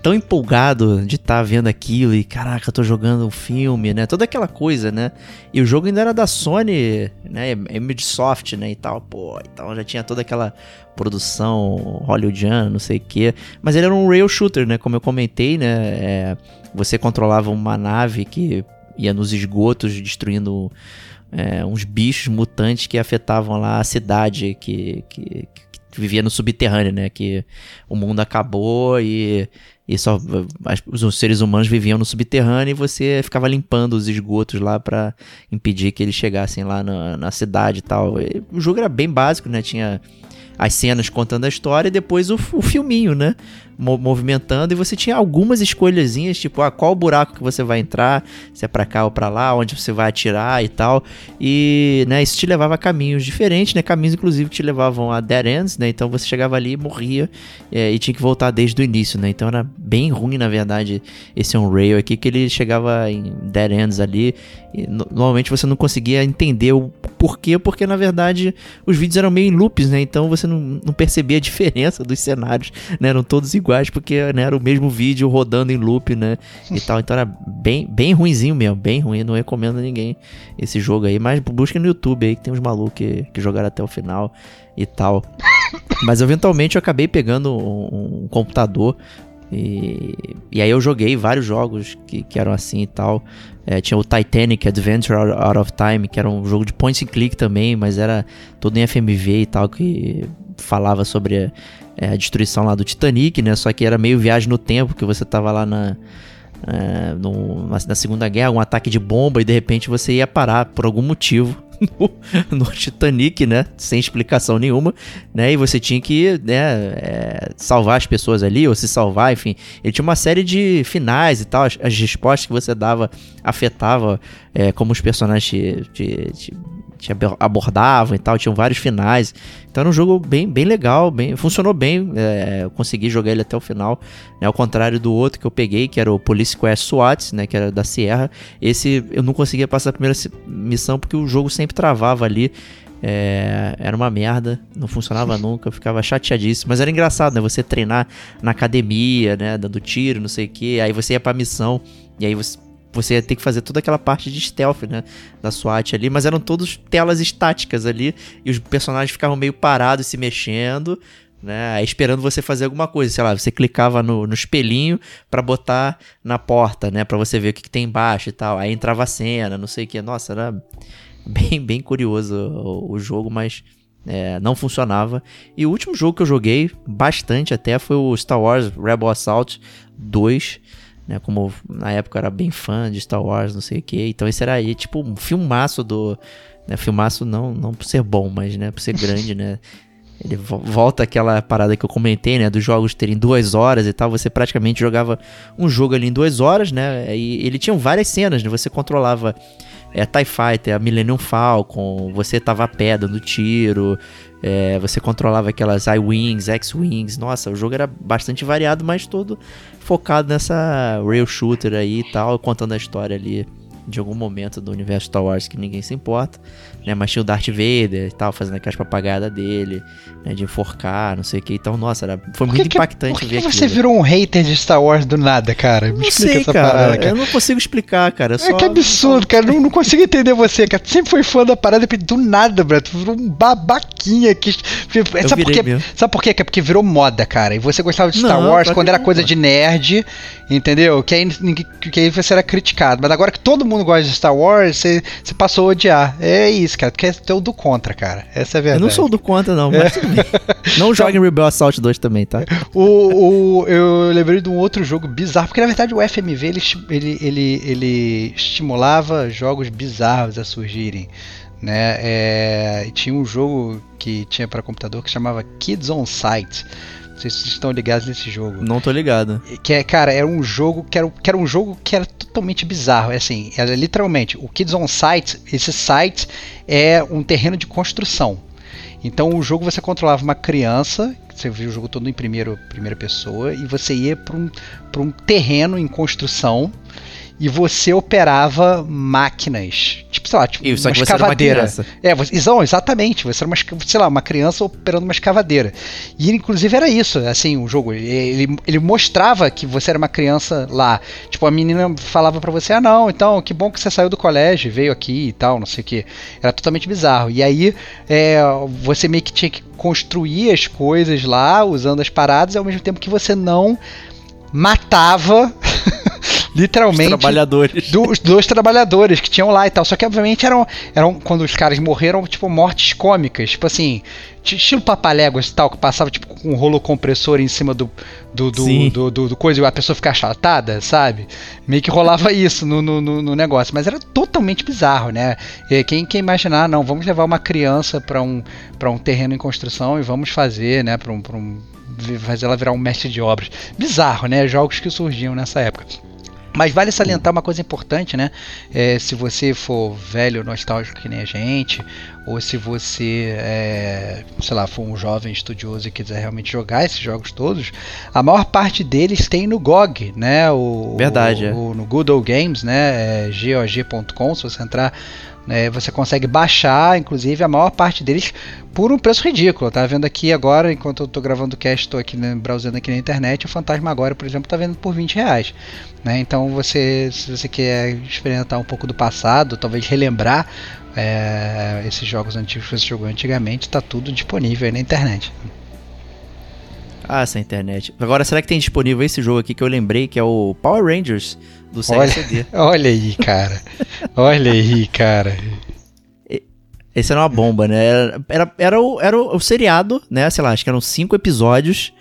tão empolgado de estar vendo aquilo e caraca, eu tô jogando um filme, né? Toda aquela coisa, né? E o jogo ainda era da Sony, né? Midsoft, né? E tal, pô, então já tinha toda aquela produção hollywoodiana, não sei o quê. Mas ele era um rail shooter, né? Como eu comentei, né? É, você controlava uma nave que ia nos esgotos destruindo é, uns bichos mutantes que afetavam lá a cidade que, que, que vivia no subterrâneo, né? Que o mundo acabou e, e só as, os seres humanos viviam no subterrâneo e você ficava limpando os esgotos lá para impedir que eles chegassem lá na, na cidade e tal. E o jogo era bem básico, né? Tinha as cenas contando a história e depois o, o filminho, né? Movimentando e você tinha algumas escolhazinhas, tipo, ah, qual buraco que você vai entrar, se é para cá ou para lá, onde você vai atirar e tal. E, né, isso te levava a caminhos diferentes, né? Caminhos inclusive que te levavam a dead ends, né? Então você chegava ali e morria é, e tinha que voltar desde o início, né? Então era bem ruim, na verdade, esse on-rail aqui que ele chegava em dead ends ali e, normalmente você não conseguia entender o porquê, porque na verdade os vídeos eram meio em loops, né? Então você não, não percebia a diferença dos cenários, né? Eram todos iguais iguais, porque né, era o mesmo vídeo rodando em loop, né? E tal. Então era bem, bem ruinzinho mesmo, bem ruim. Não recomendo a ninguém esse jogo aí. Mas busca no YouTube aí que tem uns malucos que, que jogaram até o final e tal. Mas eventualmente eu acabei pegando um, um computador. E, e aí eu joguei vários jogos que, que eram assim e tal. É, tinha o Titanic Adventure Out of Time, que era um jogo de point and click também, mas era todo em FMV e tal, que falava sobre é, a destruição lá do Titanic, né? Só que era meio viagem no tempo, que você tava lá na, é, no, na Segunda Guerra, um ataque de bomba, e de repente você ia parar por algum motivo no, no Titanic, né? Sem explicação nenhuma, né? E você tinha que né, é, salvar as pessoas ali, ou se salvar, enfim. Ele tinha uma série de finais e tal, as, as respostas que você dava afetava é, como os personagens te, te te abordavam e tal, tinham vários finais. Então era um jogo bem, bem legal, bem, funcionou bem. É, eu consegui jogar ele até o final. Né, ao contrário do outro que eu peguei, que era o Police Quest SWAT, né, que era da Sierra. Esse eu não conseguia passar a primeira missão porque o jogo sempre travava ali. É, era uma merda, não funcionava nunca, eu ficava chateadíssimo. Mas era engraçado, né? Você treinar na academia, né? Dando tiro, não sei o que. Aí você ia pra missão, e aí você você ia ter que fazer toda aquela parte de stealth, né? Da SWAT ali, mas eram todos telas estáticas ali, e os personagens ficavam meio parados se mexendo, né? Esperando você fazer alguma coisa. Sei lá, você clicava no, no espelhinho para botar na porta, né? Para você ver o que, que, tem embaixo e tal. Aí entrava a cena, não sei o que. Nossa, era bem, bem curioso o, o jogo, mas. É, não funcionava. E o último jogo que eu joguei bastante até foi o Star Wars Rebel Assault 2 né? Como na época eu era bem fã de Star Wars, não sei o que. Então esse era aí, tipo, um filmaço do. Né? Filmaço não, não por ser bom, mas né, por ser grande, né? Ele volta aquela parada que eu comentei, né? Dos jogos terem duas horas e tal. Você praticamente jogava um jogo ali em duas horas, né? E ele tinha várias cenas, né? Você controlava é, a TIE Fighter, a Millennium Falcon, você tava a pé dando tiro, é, você controlava aquelas I-Wings, X-Wings. Nossa, o jogo era bastante variado, mas todo focado nessa rail shooter aí e tal, contando a história ali de algum momento do universo Star Wars que ninguém se importa, né? Mas tinha o Darth Vader e tal, fazendo aquelas propagadas dele, né? De enforcar, não sei o que. Então, nossa, era, foi muito que, impactante por que ver aquilo. Por que você virou um hater de Star Wars do nada, cara? Me não explica sei, essa cara, parada, cara. Eu não consigo explicar, cara. É que absurdo, cara. Não, não consigo entender você, cara. Sempre foi fã da parada do nada, bro. Tu virou um babaquinha que. Sabe por, quê? Sabe por quê? É porque virou moda, cara. E você gostava de Star não, Wars quando era coisa de nerd, entendeu? Que aí, que aí você era criticado. Mas agora que todo mundo gosta de Star Wars, você, você passou a odiar. É isso, cara. Porque é o do contra, cara. Essa é a verdade. Eu não sou do contra, não, mas é. Não Rebel Assault 2 também, tá? O, o, eu lembrei de um outro jogo bizarro, porque na verdade o FMV ele, ele, ele, ele estimulava jogos bizarros a surgirem. Né? É, tinha um jogo que tinha para computador que chamava Kids on Site sei se vocês estão ligados nesse jogo. Não tô ligado. Que é, cara, era um jogo que era, que era um jogo que era totalmente bizarro. É assim, era literalmente o Kids on Site. Esse site é um terreno de construção. Então o jogo você controlava uma criança, você viu o jogo todo em primeiro, primeira pessoa, e você ia para um, um terreno em construção e você operava máquinas. Tipo, sei lá, tipo, só uma uma escavadeira. criança. É, você, exão, exatamente. Você era uma, sei lá, uma criança operando uma escavadeira. E inclusive era isso, assim, o jogo. Ele, ele, mostrava que você era uma criança lá. Tipo, a menina falava pra você, ah não, então, que bom que você saiu do colégio, e veio aqui e tal, não sei o que. Era totalmente bizarro. E aí, é, você meio que tinha que construir as coisas lá, usando as paradas, ao mesmo tempo que você não matava Literalmente trabalhadores. dos dois trabalhadores que tinham lá e tal. Só que, obviamente, eram, eram quando os caras morreram, tipo, mortes cômicas. Tipo assim, ti- estilo papaléguas e tal, que passava, tipo, com um rolo compressor em cima do, do, do, do, do- do coisa e a pessoa ficar achatada, sabe? Meio que rolava isso no, no, no- negócio. Mas era totalmente bizarro, né? Quem, quem imaginar, não, vamos levar uma criança para um, pra um terreno em construção e vamos fazer, né, pra um. Pra um fazer ela virar um mestre de obras. Bizarro, né? Jogos que surgiam nessa época. Mas vale salientar uma coisa importante, né? É, se você for velho, nostálgico que nem a gente, ou se você, é, sei lá, for um jovem estudioso e quiser realmente jogar esses jogos todos, a maior parte deles tem no GOG, né? O, Verdade, é. o, no Good Old Games, né? É, gog.com, se você entrar né, você consegue baixar, inclusive, a maior parte deles por um preço ridículo. Tá vendo aqui agora, enquanto eu tô gravando o cast, estou aqui né, browsando aqui na internet, o Fantasma agora, por exemplo, tá vendo por 20 reais. Né? Então você, se você quer experimentar um pouco do passado, talvez relembrar é, esses jogos antigos que você jogou antigamente, está tudo disponível aí na internet. Ah, essa internet. Agora, será que tem disponível esse jogo aqui que eu lembrei, que é o Power Rangers do Sega Olha. CD? Olha aí, cara. Olha aí, cara. Esse era uma bomba, né? Era, era, era, o, era o, o seriado, né? Sei lá, acho que eram cinco episódios.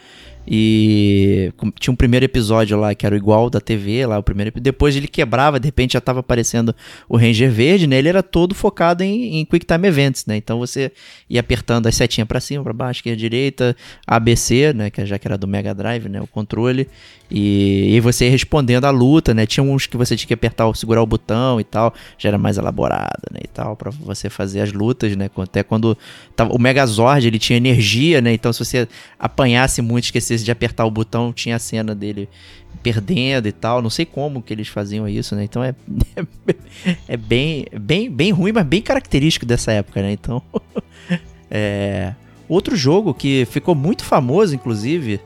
E tinha um primeiro episódio lá que era igual da TV, lá o primeiro Depois ele quebrava, de repente já tava aparecendo o Ranger Verde, né? Ele era todo focado em, em Quick Time Events, né? Então você ia apertando as setinhas pra cima, pra baixo, esquerda, direita, ABC, né? Que já que era do Mega Drive, né? O controle. E, e você ia respondendo a luta, né? Tinha uns que você tinha que apertar, segurar o botão e tal. Já era mais elaborado, né? E tal, pra você fazer as lutas, né? Até quando tava, o Megazord, ele tinha energia, né? Então se você apanhasse muito, esquecesse de apertar o botão, tinha a cena dele perdendo e tal. Não sei como que eles faziam isso, né? Então é, é bem, bem, bem ruim, mas bem característico dessa época, né? Então, é... outro jogo que ficou muito famoso, inclusive,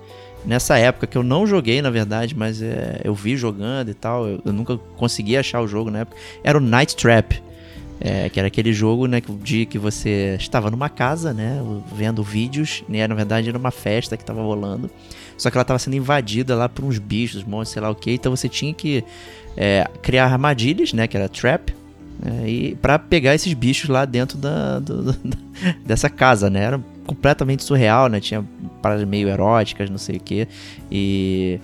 nessa época que eu não joguei, na verdade, mas é, eu vi jogando e tal. Eu, eu nunca consegui achar o jogo na época. Era o Night Trap. É, que era aquele jogo, né, dia que você estava numa casa, né, vendo vídeos, né, na verdade era uma festa que estava rolando, só que ela estava sendo invadida lá por uns bichos, monstros, sei lá o que, então você tinha que é, criar armadilhas, né, que era trap, né, e para pegar esses bichos lá dentro da, do- do- dessa casa, né, era completamente surreal, né, tinha paradas meio eróticas, não sei o que, e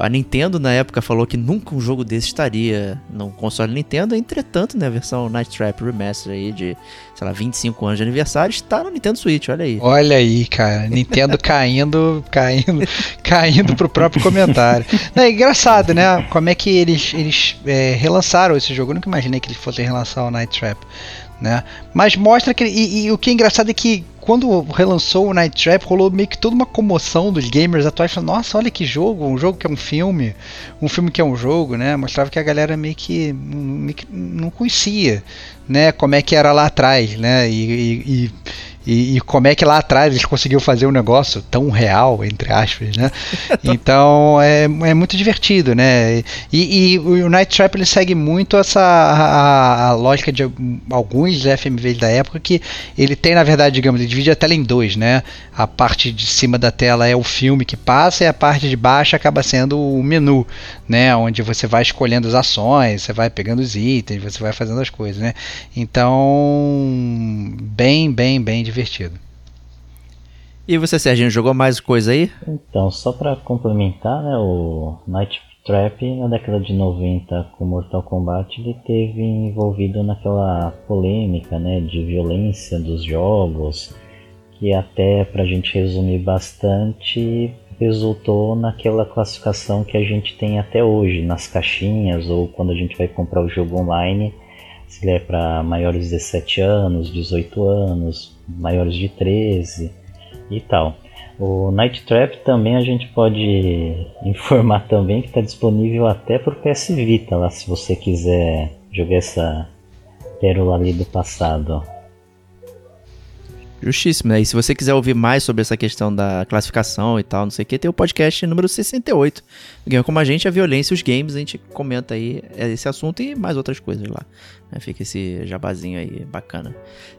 a Nintendo na época falou que nunca um jogo desse estaria no console Nintendo, entretanto, né, a versão Night Trap Remaster aí de, sei lá, 25 anos de aniversário está no Nintendo Switch, olha aí. Olha aí, cara. Nintendo caindo, caindo, caindo pro próprio comentário. Não, é engraçado, né? Como é que eles, eles é, relançaram esse jogo. Eu nunca imaginei que eles fossem relançar o Night Trap. Né? Mas mostra que. E, e o que é engraçado é que quando relançou o Night Trap, rolou meio que toda uma comoção dos gamers atuais. Falando, nossa, olha que jogo, um jogo que é um filme, um filme que é um jogo, né? Mostrava que a galera meio que, meio que não conhecia, né? Como é que era lá atrás, né? E, e- e- e, e como é que lá atrás eles conseguiram fazer um negócio tão real, entre aspas, né? Então é, é muito divertido, né? E, e o Night Trap ele segue muito essa a, a- lógica de alguns FMVs da época que ele tem, na verdade, digamos, ele divide a tela em dois, né? A parte de cima da tela é o filme que passa e a parte de baixo acaba sendo o menu, né? Onde você vai escolhendo as ações, você vai pegando os itens, você vai fazendo as coisas, né? Então, bem, bem, bem divertido. E você, Serginho, jogou mais coisa aí? Então, só pra complementar, né, o Night Trap na década de 90 com Mortal Kombat ele teve envolvido naquela polêmica, né, de violência dos jogos, que até pra gente resumir bastante resultou naquela classificação que a gente tem até hoje nas caixinhas ou quando a gente vai comprar o jogo online, se ele é para maiores de 17 anos, 18 anos, maiores de 13 e tal. O Night Trap também a gente pode informar também que está disponível até para o PS Vita lá, se você quiser jogar essa pérola ali do passado. Justíssimo, né? E se você quiser ouvir mais sobre essa questão da classificação e tal, não sei o que, tem o podcast número 68. Game como a gente, a violência e os games, a gente comenta aí esse assunto e mais outras coisas lá. Né? Fica esse jabazinho aí bacana.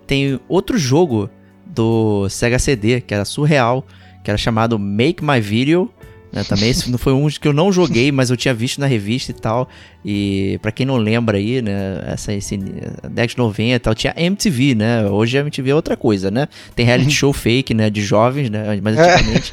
Tem outro jogo do Sega CD, que era surreal, que era chamado Make My Video, né, também esse não foi um que eu não joguei, mas eu tinha visto na revista e tal. E para quem não lembra aí, né, essa esse década de 90 e tal, tinha MTV, né? Hoje a MTV é outra coisa, né? Tem reality show fake, né, de jovens, né, mas antigamente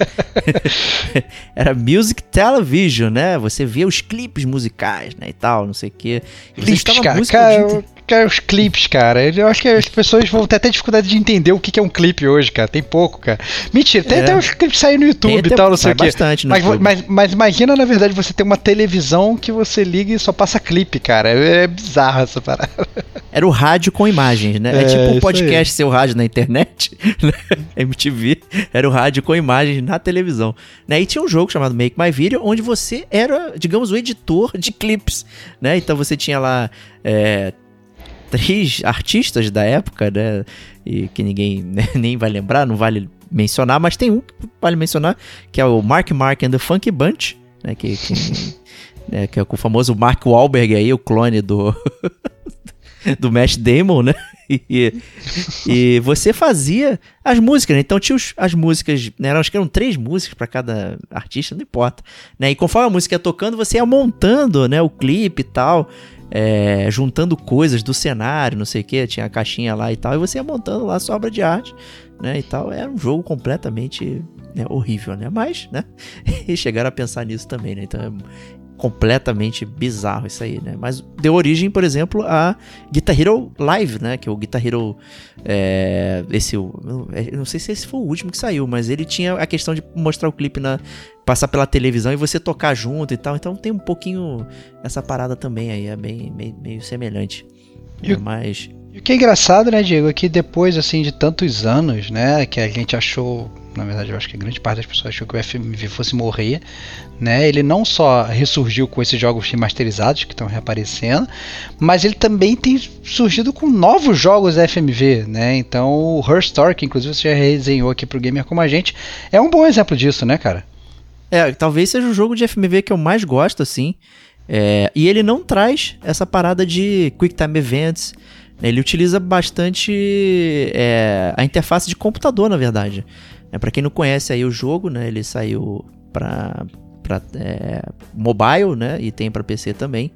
era music television, né? Você via os clipes musicais, né, e tal, não sei o quê. E clipes, cara, cara, cara, os clipes, cara. Eu acho que as pessoas vão ter até dificuldade de entender o que é um clipe hoje, cara. Tem pouco, cara. Mentira, tem é. até os clipes saindo no YouTube tem, e tal, não sei o quê. bastante mas, mas, mas, imagina, na verdade, você ter uma televisão que você liga e só passa clipe, cara. É, é bizarro essa parada. Era o rádio com imagens, né? É, é tipo um podcast ser o rádio na internet, né? MTV. Era o rádio com imagens na televisão. Né? E tinha um jogo chamado Make My Video, onde você era, digamos, o editor de clipes, né? Então você tinha lá... É, três artistas da época, né? E que ninguém né, nem vai lembrar, não vale mencionar, mas tem um que vale mencionar, que é o Mark Mark and the Funky Bunch, né? Que, que, é, que é o famoso Mark Wahlberg aí, o clone do. do Matt Damon, né? E, e você fazia as músicas, né? Então tinha os, as músicas, né? Acho que eram três músicas para cada artista, não importa. Né? E conforme a música ia tocando, você ia montando né, o clipe e tal é, juntando coisas do cenário, não sei o que, tinha a caixinha lá e tal, e você ia montando lá a sua obra de arte, né, e tal. Era um jogo completamente né, horrível, né, mas, né, e chegaram a pensar nisso também, né, então completamente bizarro isso aí, né, mas deu origem, por exemplo, a Guitar Hero Live, né, que é o Guitar Hero, é, esse, não sei se esse foi o último que saiu, mas ele tinha a questão de mostrar o clipe na passar pela televisão e você tocar junto e tal. Então tem um pouquinho essa parada também aí, é bem meio, meio semelhante. E é, mas e o que é engraçado, né, Diego, é que depois assim de tantos anos, né, que a gente achou, na verdade, eu acho que grande parte das pessoas achou que o FMV fosse morrer, né? Ele não só ressurgiu com esses jogos remasterizados que estão reaparecendo, mas ele também tem surgido com novos jogos FMV, né? Então, o Her Story, que inclusive você já resenhou aqui pro gamer como a gente, é um bom exemplo disso, né, cara? É, talvez seja o jogo de FMV que eu mais gosto, assim. É, e ele não traz essa parada de Quick Time Events. Ele utiliza bastante é, a interface de computador, na verdade. É, para quem não conhece aí o jogo, né, ele saiu para é, mobile, né, e tem para PC também.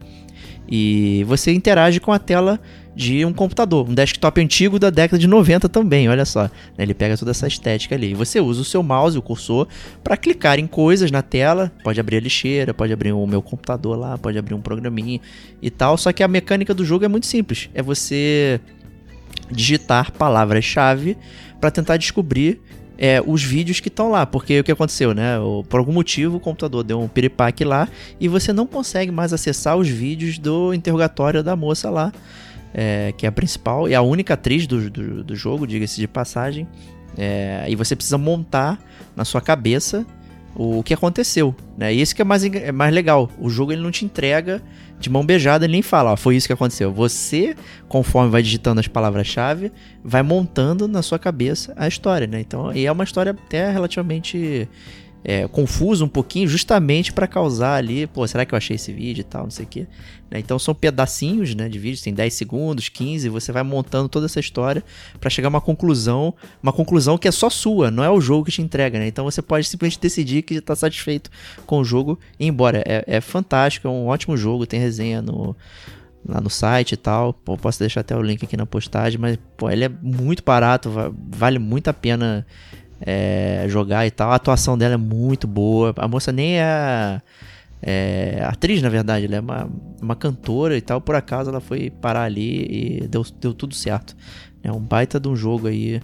E você interage com a tela de um computador, um desktop antigo da década de 90 também, olha só. Né? Ele pega toda essa estética ali. E você usa o seu mouse, o cursor, para clicar em coisas na tela. Pode abrir a lixeira, pode abrir o meu computador lá, pode abrir um programinha e tal. Só que a mecânica do jogo é muito simples. É você digitar palavras-chave para tentar descobrir é, os vídeos que estão lá. Porque o que aconteceu, né? Por algum motivo o computador deu um piripaque lá e você não consegue mais acessar os vídeos do interrogatório da moça lá é, que é a principal e a única atriz do, do, do jogo, diga-se de passagem. É, e você precisa montar na sua cabeça o que aconteceu, né? E isso que é mais, é mais legal. O jogo ele não te entrega de mão beijada, ele nem fala, ó, foi isso que aconteceu. Você, conforme vai digitando as palavras-chave, vai montando na sua cabeça a história, né? Então, e é uma história até relativamente é, confuso um pouquinho, justamente para causar ali, pô, será que eu achei esse vídeo e tal, não sei o quê. Né? Então são pedacinhos né, de vídeo, tem 10 segundos, 15, você vai montando toda essa história para chegar a uma conclusão, uma conclusão que é só sua, não é o jogo que te entrega, né? Então você pode simplesmente decidir que está satisfeito com o jogo e ir embora. É, é fantástico, é um ótimo jogo, tem resenha no, lá no site e tal. Pô, posso deixar até o link aqui na postagem, mas pô, ele é muito barato, vale muito a pena é, jogar e tal. A atuação dela é muito boa. A moça nem é, é atriz, na verdade, ela é uma, uma cantora e tal. Por acaso ela foi parar ali e deu, deu tudo certo. É um baita de um jogo aí.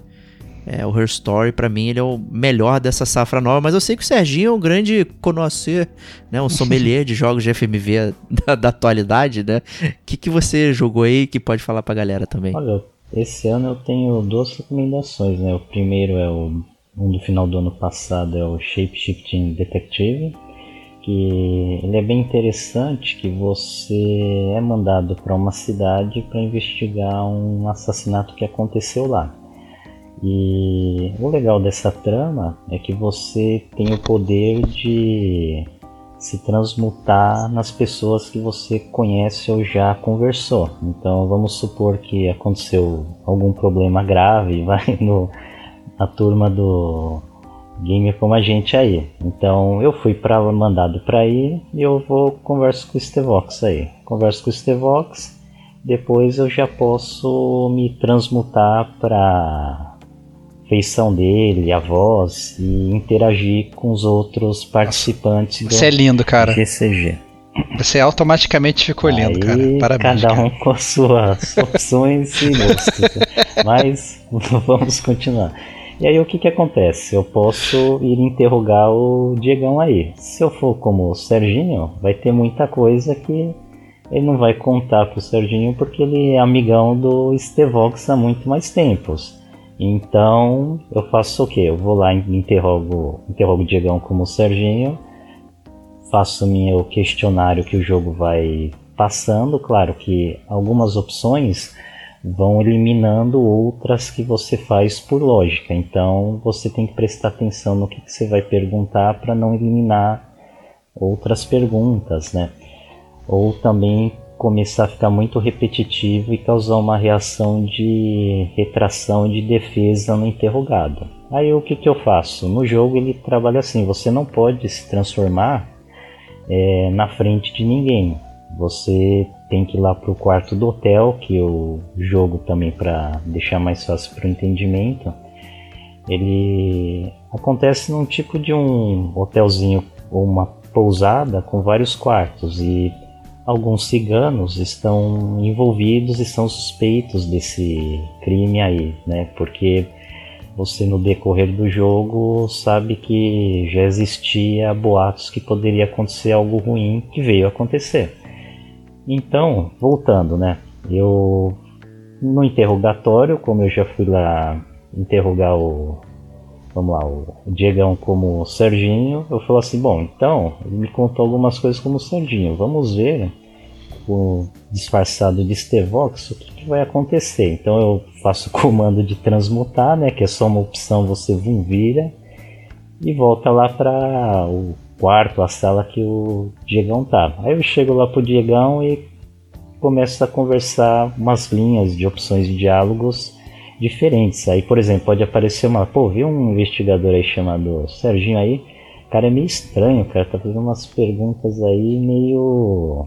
É, o Her Story, para mim, ele é o melhor dessa safra nova, mas eu sei que o Serginho é um grande conhecer, né? Um sommelier de jogos de FMV da, da atualidade, né? O que, que você jogou aí que pode falar pra galera também? Olha, esse ano eu tenho duas recomendações, né? O primeiro é o um do final do ano passado é o Shape Shifting Detective, que ele é bem interessante que você é mandado para uma cidade para investigar um assassinato que aconteceu lá. E o legal dessa trama é que você tem o poder de se transmutar nas pessoas que você conhece ou já conversou. Então vamos supor que aconteceu algum problema grave, vai no, na turma do gamer como a gente aí. Então eu fui para mandado para ir e eu vou converso com o Stevox aí. Converso com o Stevox, depois eu já posso me transmutar para feição dele, a voz e interagir com os outros participantes Nossa, Você é lindo, cara. GCG. Você automaticamente ficou Aí, lindo, cara. Parabéns. Cada cara. um com as suas opções e gostos. Mas vamos continuar. E aí o que que acontece? Eu posso ir interrogar o Diegão aí. Se eu for como o Serginho, vai ter muita coisa que ele não vai contar pro Serginho porque ele é amigão do Stevox há muito mais tempos. Então eu faço o que? Eu vou lá e interrogo, interrogo o Diegão como o Serginho, faço meu questionário que o jogo vai passando. Claro que algumas opções vão eliminando outras que você faz por lógica. Então você tem que prestar atenção no que, que você vai perguntar para não eliminar outras perguntas, né? Ou também começar a ficar muito repetitivo e causar uma reação de retração de defesa no interrogado. Aí o que, que eu faço? No jogo ele trabalha assim: você não pode se transformar é, na frente de ninguém. Você tem que ir lá pro quarto do hotel, que o jogo também para deixar mais fácil para o entendimento. Ele acontece num tipo de um hotelzinho ou uma pousada com vários quartos e alguns ciganos estão envolvidos e são suspeitos desse crime aí, né? Porque você no decorrer do jogo sabe que já existia boatos que poderia acontecer algo ruim que veio acontecer. Então, voltando, né? Eu no interrogatório, como eu já fui lá interrogar o vamos lá, o Diegão como Serginho, eu falo assim, bom, então, ele me contou algumas coisas como Serginho, vamos ver o disfarçado de Stevox, o que, que vai acontecer. Então eu faço o comando de transmutar, né, que é só uma opção, você vira e volta lá para o quarto, a sala que o Diegão tá. Aí eu chego lá pro Diegão e começo a conversar umas linhas de opções de diálogos diferentes. Aí, por exemplo, pode aparecer uma, pô, viu um investigador aí chamado Serginho aí? O cara é meio estranho, cara, tá fazendo umas perguntas aí meio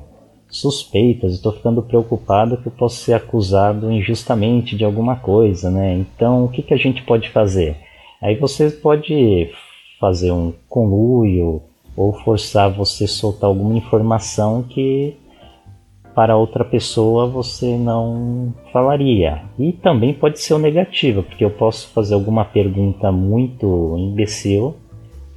suspeitas, estou ficando preocupado que eu posso ser acusado injustamente de alguma coisa, né? Então, o que, que a gente pode fazer? Aí você pode fazer um conluio ou forçar você a soltar alguma informação que para outra pessoa você não falaria. E também pode ser o negativo, porque eu posso fazer alguma pergunta muito imbecil,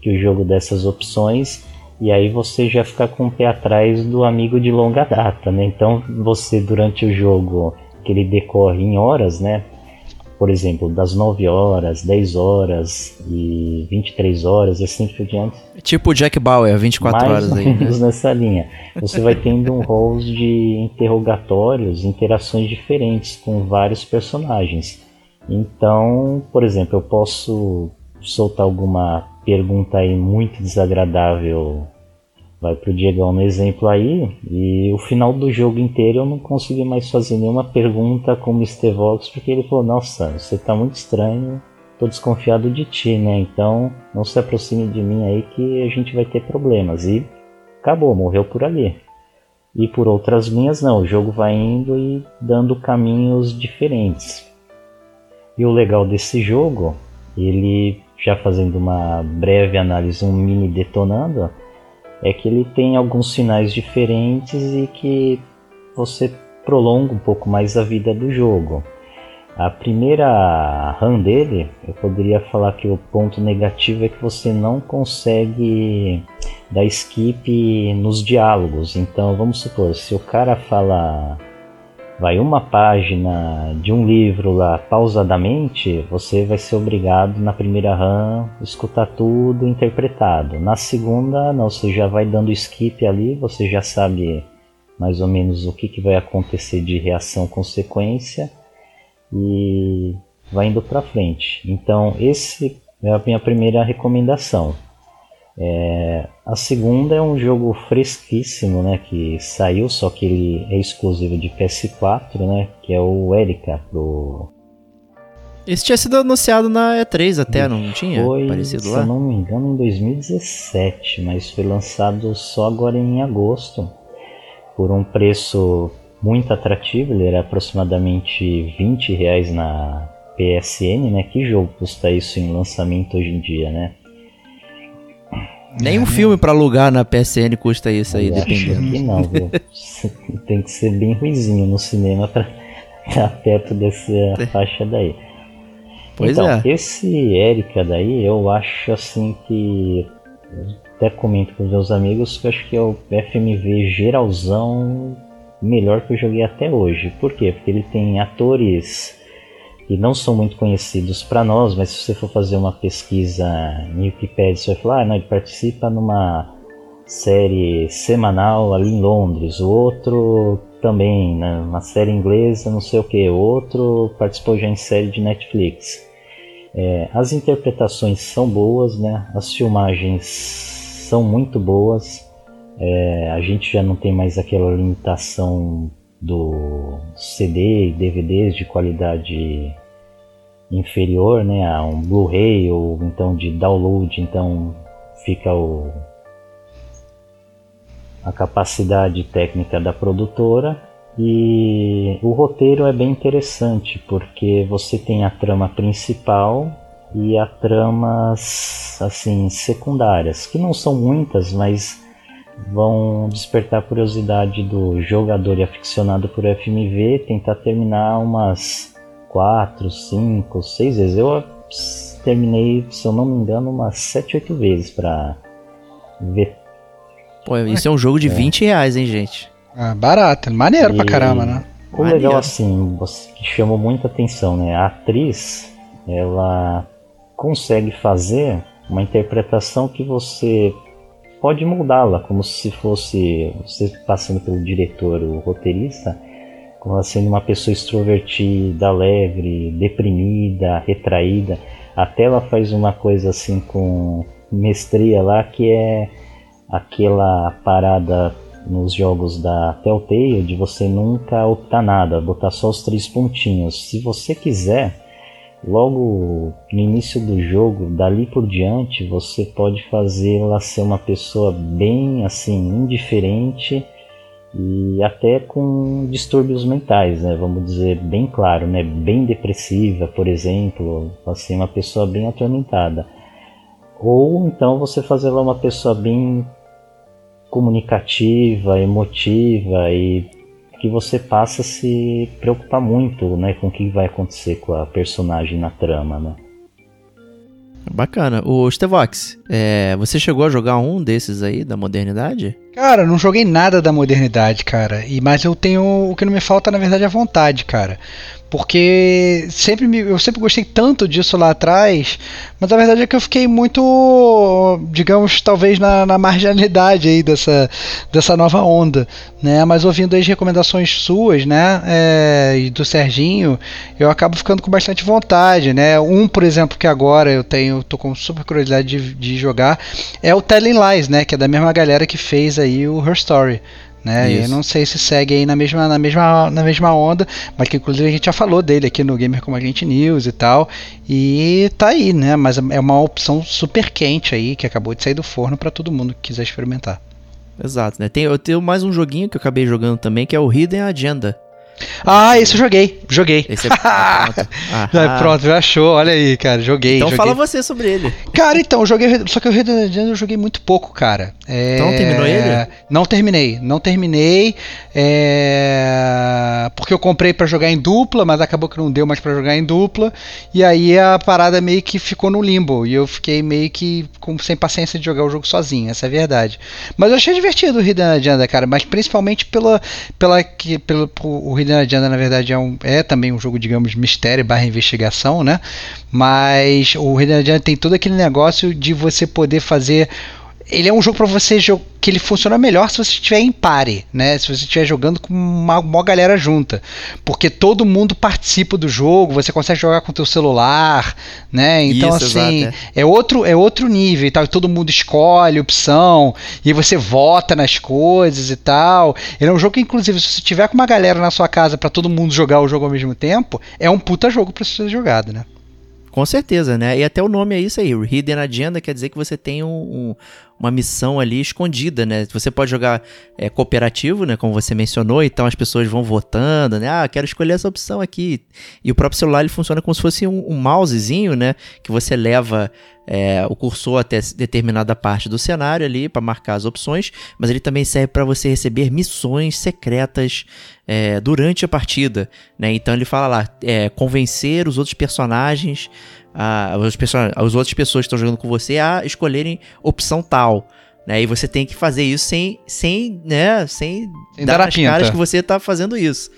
que o jogo dessas opções, e aí você já fica com o pé atrás do amigo de longa data, né? Então você durante o jogo que ele decorre em horas, né? Por exemplo, das 9 horas, 10 horas e 23 horas e assim por diante. Tipo Jack Bauer, 24 Mais horas ou aí. né? menos nessa linha. Você vai tendo um rol de interrogatórios, interações diferentes com vários personagens. Então, por exemplo, eu posso soltar alguma pergunta aí muito desagradável vai pro Diegão no exemplo aí, e o final do jogo inteiro eu não consegui mais fazer nenhuma pergunta com o Mr. Vox, porque ele falou, nossa, você tá muito estranho, tô desconfiado de ti, né? Então não se aproxime de mim aí que a gente vai ter problemas. E acabou, morreu por ali. E por outras linhas não, o jogo vai indo e dando caminhos diferentes. E o legal desse jogo, ele já fazendo uma breve análise, um mini detonando, é que ele tem alguns finais diferentes e que você prolonga um pouco mais a vida do jogo. A primeira run dele, eu poderia falar que o ponto negativo é que você não consegue dar skip nos diálogos. Então, vamos supor, se o cara fala vai uma página de um livro lá pausadamente, você vai ser obrigado na primeira run escutar tudo interpretado. Na segunda, não, você já vai dando skip ali, você já sabe mais ou menos o que, que vai acontecer de reação consequência e vai indo para frente. Então, esse é a minha primeira recomendação. É, a segunda é um jogo fresquíssimo, né, que saiu, só que ele é exclusivo de PS4, né, que é o Erika pro Esse tinha sido anunciado na E3 até, não tinha? foi, Parecido se lá? eu não me engano, em 2017, mas foi lançado só agora em agosto, por um preço muito atrativo, ele era aproximadamente 20 reais na PSN, né? Que jogo custa isso em lançamento hoje em dia, né? Nem um filme pra alugar na PSN custa isso aí, Eu dependendo. que não, viu? Tem que ser bem ruizinho no cinema pra estar perto dessa faixa daí. Pois então, é. esse Erika daí, eu acho assim que. Até comento com os meus amigos que eu acho que é o FMV geralzão melhor que eu joguei até hoje. Por quê? Porque ele tem atores não são muito conhecidos para nós, mas se você for fazer uma pesquisa em Wikipedia, você vai falar, ah, não, ele participa numa série semanal ali em Londres, o outro também, né, uma série inglesa, não sei o que, o outro participou já em série de Netflix. É, as interpretações são boas, né? As filmagens são muito boas. É, a gente já não tem mais aquela limitação do CD e DVDs de qualidade inferior, né? A um Blu-ray ou então de download, então fica o a capacidade técnica da produtora e o roteiro é bem interessante porque você tem a trama principal e a tramas assim secundárias que não são muitas mas vão despertar a curiosidade do jogador e aficionado por FMV tentar terminar umas 4, 5, 6 vezes eu terminei se eu não me engano umas 7, 8 vezes para ver Pô, isso é um jogo de 20 reais, hein, gente? Ah, barato, maneiro pra E caramba, né? O Maneiro. legal assim, que chamou muita atenção, né? A atriz, ela consegue fazer uma interpretação que você pode mudá-la, como se fosse você passando pelo diretor, o roteirista, como ela sendo uma pessoa extrovertida, alegre, deprimida, retraída. Até ela faz uma coisa assim com mestria lá que é aquela parada nos jogos da Telltale de você nunca optar nada, botar só os três pontinhos. Se você quiser, logo no início do jogo, dali por diante, você pode fazê-la ser uma pessoa bem assim indiferente e até com distúrbios mentais, né? Vamos dizer bem claro, né? Bem depressiva, por exemplo, assim uma pessoa bem atormentada. Ou então você fazer ela uma pessoa bem comunicativa, emotiva e que você passa a se preocupar muito, né, com o que vai acontecer com a personagem na trama, né? Bacana. O Stevox, é, você chegou a jogar um desses aí da modernidade? Cara, não joguei nada da modernidade, cara. E mas eu tenho o que não me falta na verdade é vontade, cara. Porque sempre me, eu sempre gostei tanto disso lá atrás, mas a verdade é que eu fiquei muito, digamos, talvez na, na marginalidade aí dessa, dessa nova onda, né? Mas ouvindo as recomendações suas, né, é, e do Serginho, eu acabo ficando com bastante vontade, né? Um, por exemplo, que agora eu tenho, tô com super curiosidade de, de jogar, é o Telling Lies, né? Que é da mesma galera que fez aí o Her Story. Né? E eu não sei se segue aí na mesma, na, mesma, na mesma onda, mas que inclusive a gente já falou dele aqui no Gamer Como a Gente News e tal. E tá aí, né? Mas é uma opção super quente aí, que acabou de sair do forno para todo mundo que quiser experimentar. Exato, né? Tem, eu tenho mais um joguinho que eu acabei jogando também, que é o Hidden Agenda. Ah, esse eu joguei, joguei. Esse é ah, pronto. Ah, pronto, já achou, olha aí, cara, joguei. Então joguei. fala você sobre ele. Cara, então, eu joguei. Só que o Red Dead eu joguei muito pouco, cara. É, Então, terminou ele? Não terminei, não terminei. é, Porque eu comprei pra jogar em dupla, mas acabou que não deu mais pra jogar em dupla. E aí a parada meio que ficou no limbo. E eu fiquei meio que com... sem paciência de jogar o jogo sozinho, essa é a verdade. Mas eu achei divertido o Hidden Agenda, cara. Mas principalmente pela, pela, que, pelo, o Hidden Hidden Agenda, na verdade, é, um, é também um jogo, digamos, mistério barra investigação, né? Mas o Hidden Agenda tem todo aquele negócio de você poder fazer ele é um jogo para você que ele funciona melhor se você estiver em pare, né? Se você estiver jogando com uma, uma galera junta, porque todo mundo participa do jogo, você consegue jogar com o teu celular, né? Então Isso, assim, exato, é. é. outro é outro nível e tal, e todo mundo escolhe opção e você vota nas coisas e tal. Ele é um jogo que inclusive se você tiver com uma galera na sua casa para todo mundo jogar o jogo ao mesmo tempo, é um puta jogo para ser jogado, né? Com certeza, né? E até o nome é isso aí, Hidden Agenda quer dizer que você tem um, um, uma missão ali escondida, né? Você pode jogar é, cooperativo, né? Como você mencionou, então as pessoas vão votando, né? Ah, quero escolher essa opção aqui. E o próprio celular ele funciona como se fosse um, um mousezinho, né? Que você leva é, o cursor até determinada parte do cenário ali para marcar as opções, mas ele também serve para você receber missões secretas é, durante a partida. Né? Então ele fala lá, é, convencer os outros personagens, a, os, as outras pessoas que estão jogando com você a escolherem opção tal. Né? E você tem que fazer isso sem, sem, né? sem, sem dar, dar nas caras que você está fazendo isso.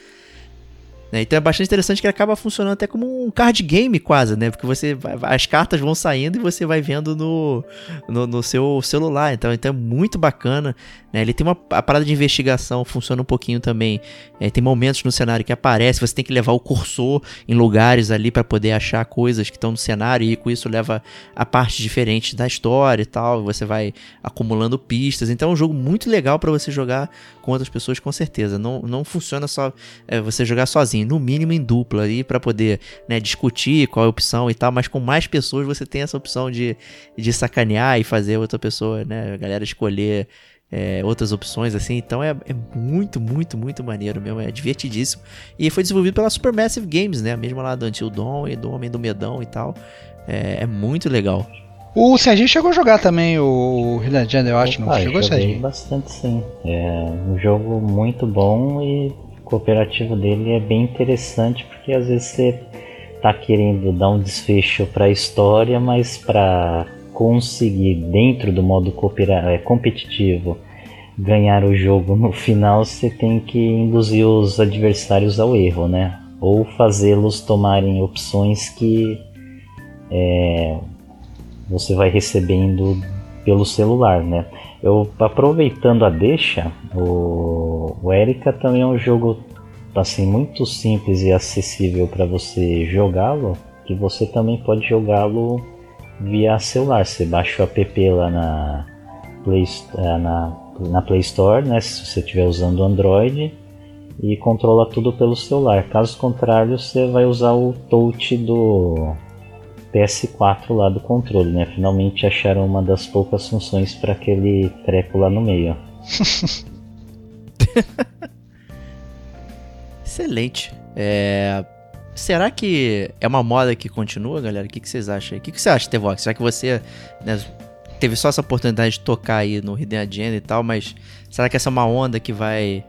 Né? Então é bastante interessante que acaba funcionando até como um card game quase, né? Porque você vai, as cartas vão saindo e você vai vendo no, no, no seu celular. Então, então é muito bacana. Né? Ele tem uma a parada de investigação, funciona um pouquinho também. É, tem momentos no cenário que aparece, você tem que levar o cursor em lugares ali para poder achar coisas que estão no cenário e com isso leva a parte diferente da história e tal. Você vai acumulando pistas. Então é um jogo muito legal para você jogar com outras pessoas, com certeza. Não, não funciona só é, você jogar sozinho, no mínimo em dupla aí para poder né, discutir qual é a opção e tal. Mas com mais pessoas você tem essa opção de, de sacanear e fazer outra pessoa, né, a galera escolher é, outras opções, assim. Então é, é, muito, muito, muito maneiro mesmo. É divertidíssimo. E foi desenvolvido pela Supermassive Games, né? Mesmo lá do Until Dawn e do Homem do Medão e tal. É, é muito legal. O Serginho chegou a jogar também o Hidden Agenda, eu acho, Opa, não chegou, Serginho? bastante, sim. É um jogo muito bom e cooperativo dele é bem interessante, porque às vezes você tá querendo dar um desfecho para a história, mas para conseguir dentro do modo é, competitivo ganhar o jogo no final, você tem que induzir os adversários ao erro, né? Ou fazê-los tomarem opções que é, você vai recebendo pelo celular, né? Eu aproveitando a deixa, o, o Erika também é um jogo assim muito simples e acessível para você jogá-lo, que você também pode jogá-lo via celular. Você baixa o app lá na Play, é, na, na Play Store, né, se você estiver usando Android, e controla tudo pelo celular. Caso contrário, você vai usar o touch do PS4 lá do controle, né? Finalmente acharam uma das poucas funções para aquele treco lá no meio. Excelente. É, Será que é uma moda que continua, galera? O que, que vocês acham aí? O que, que você acha, Tevox? Será que você né, teve só essa oportunidade de tocar aí no Hidden Agenda e tal, mas será que essa é uma onda que vai,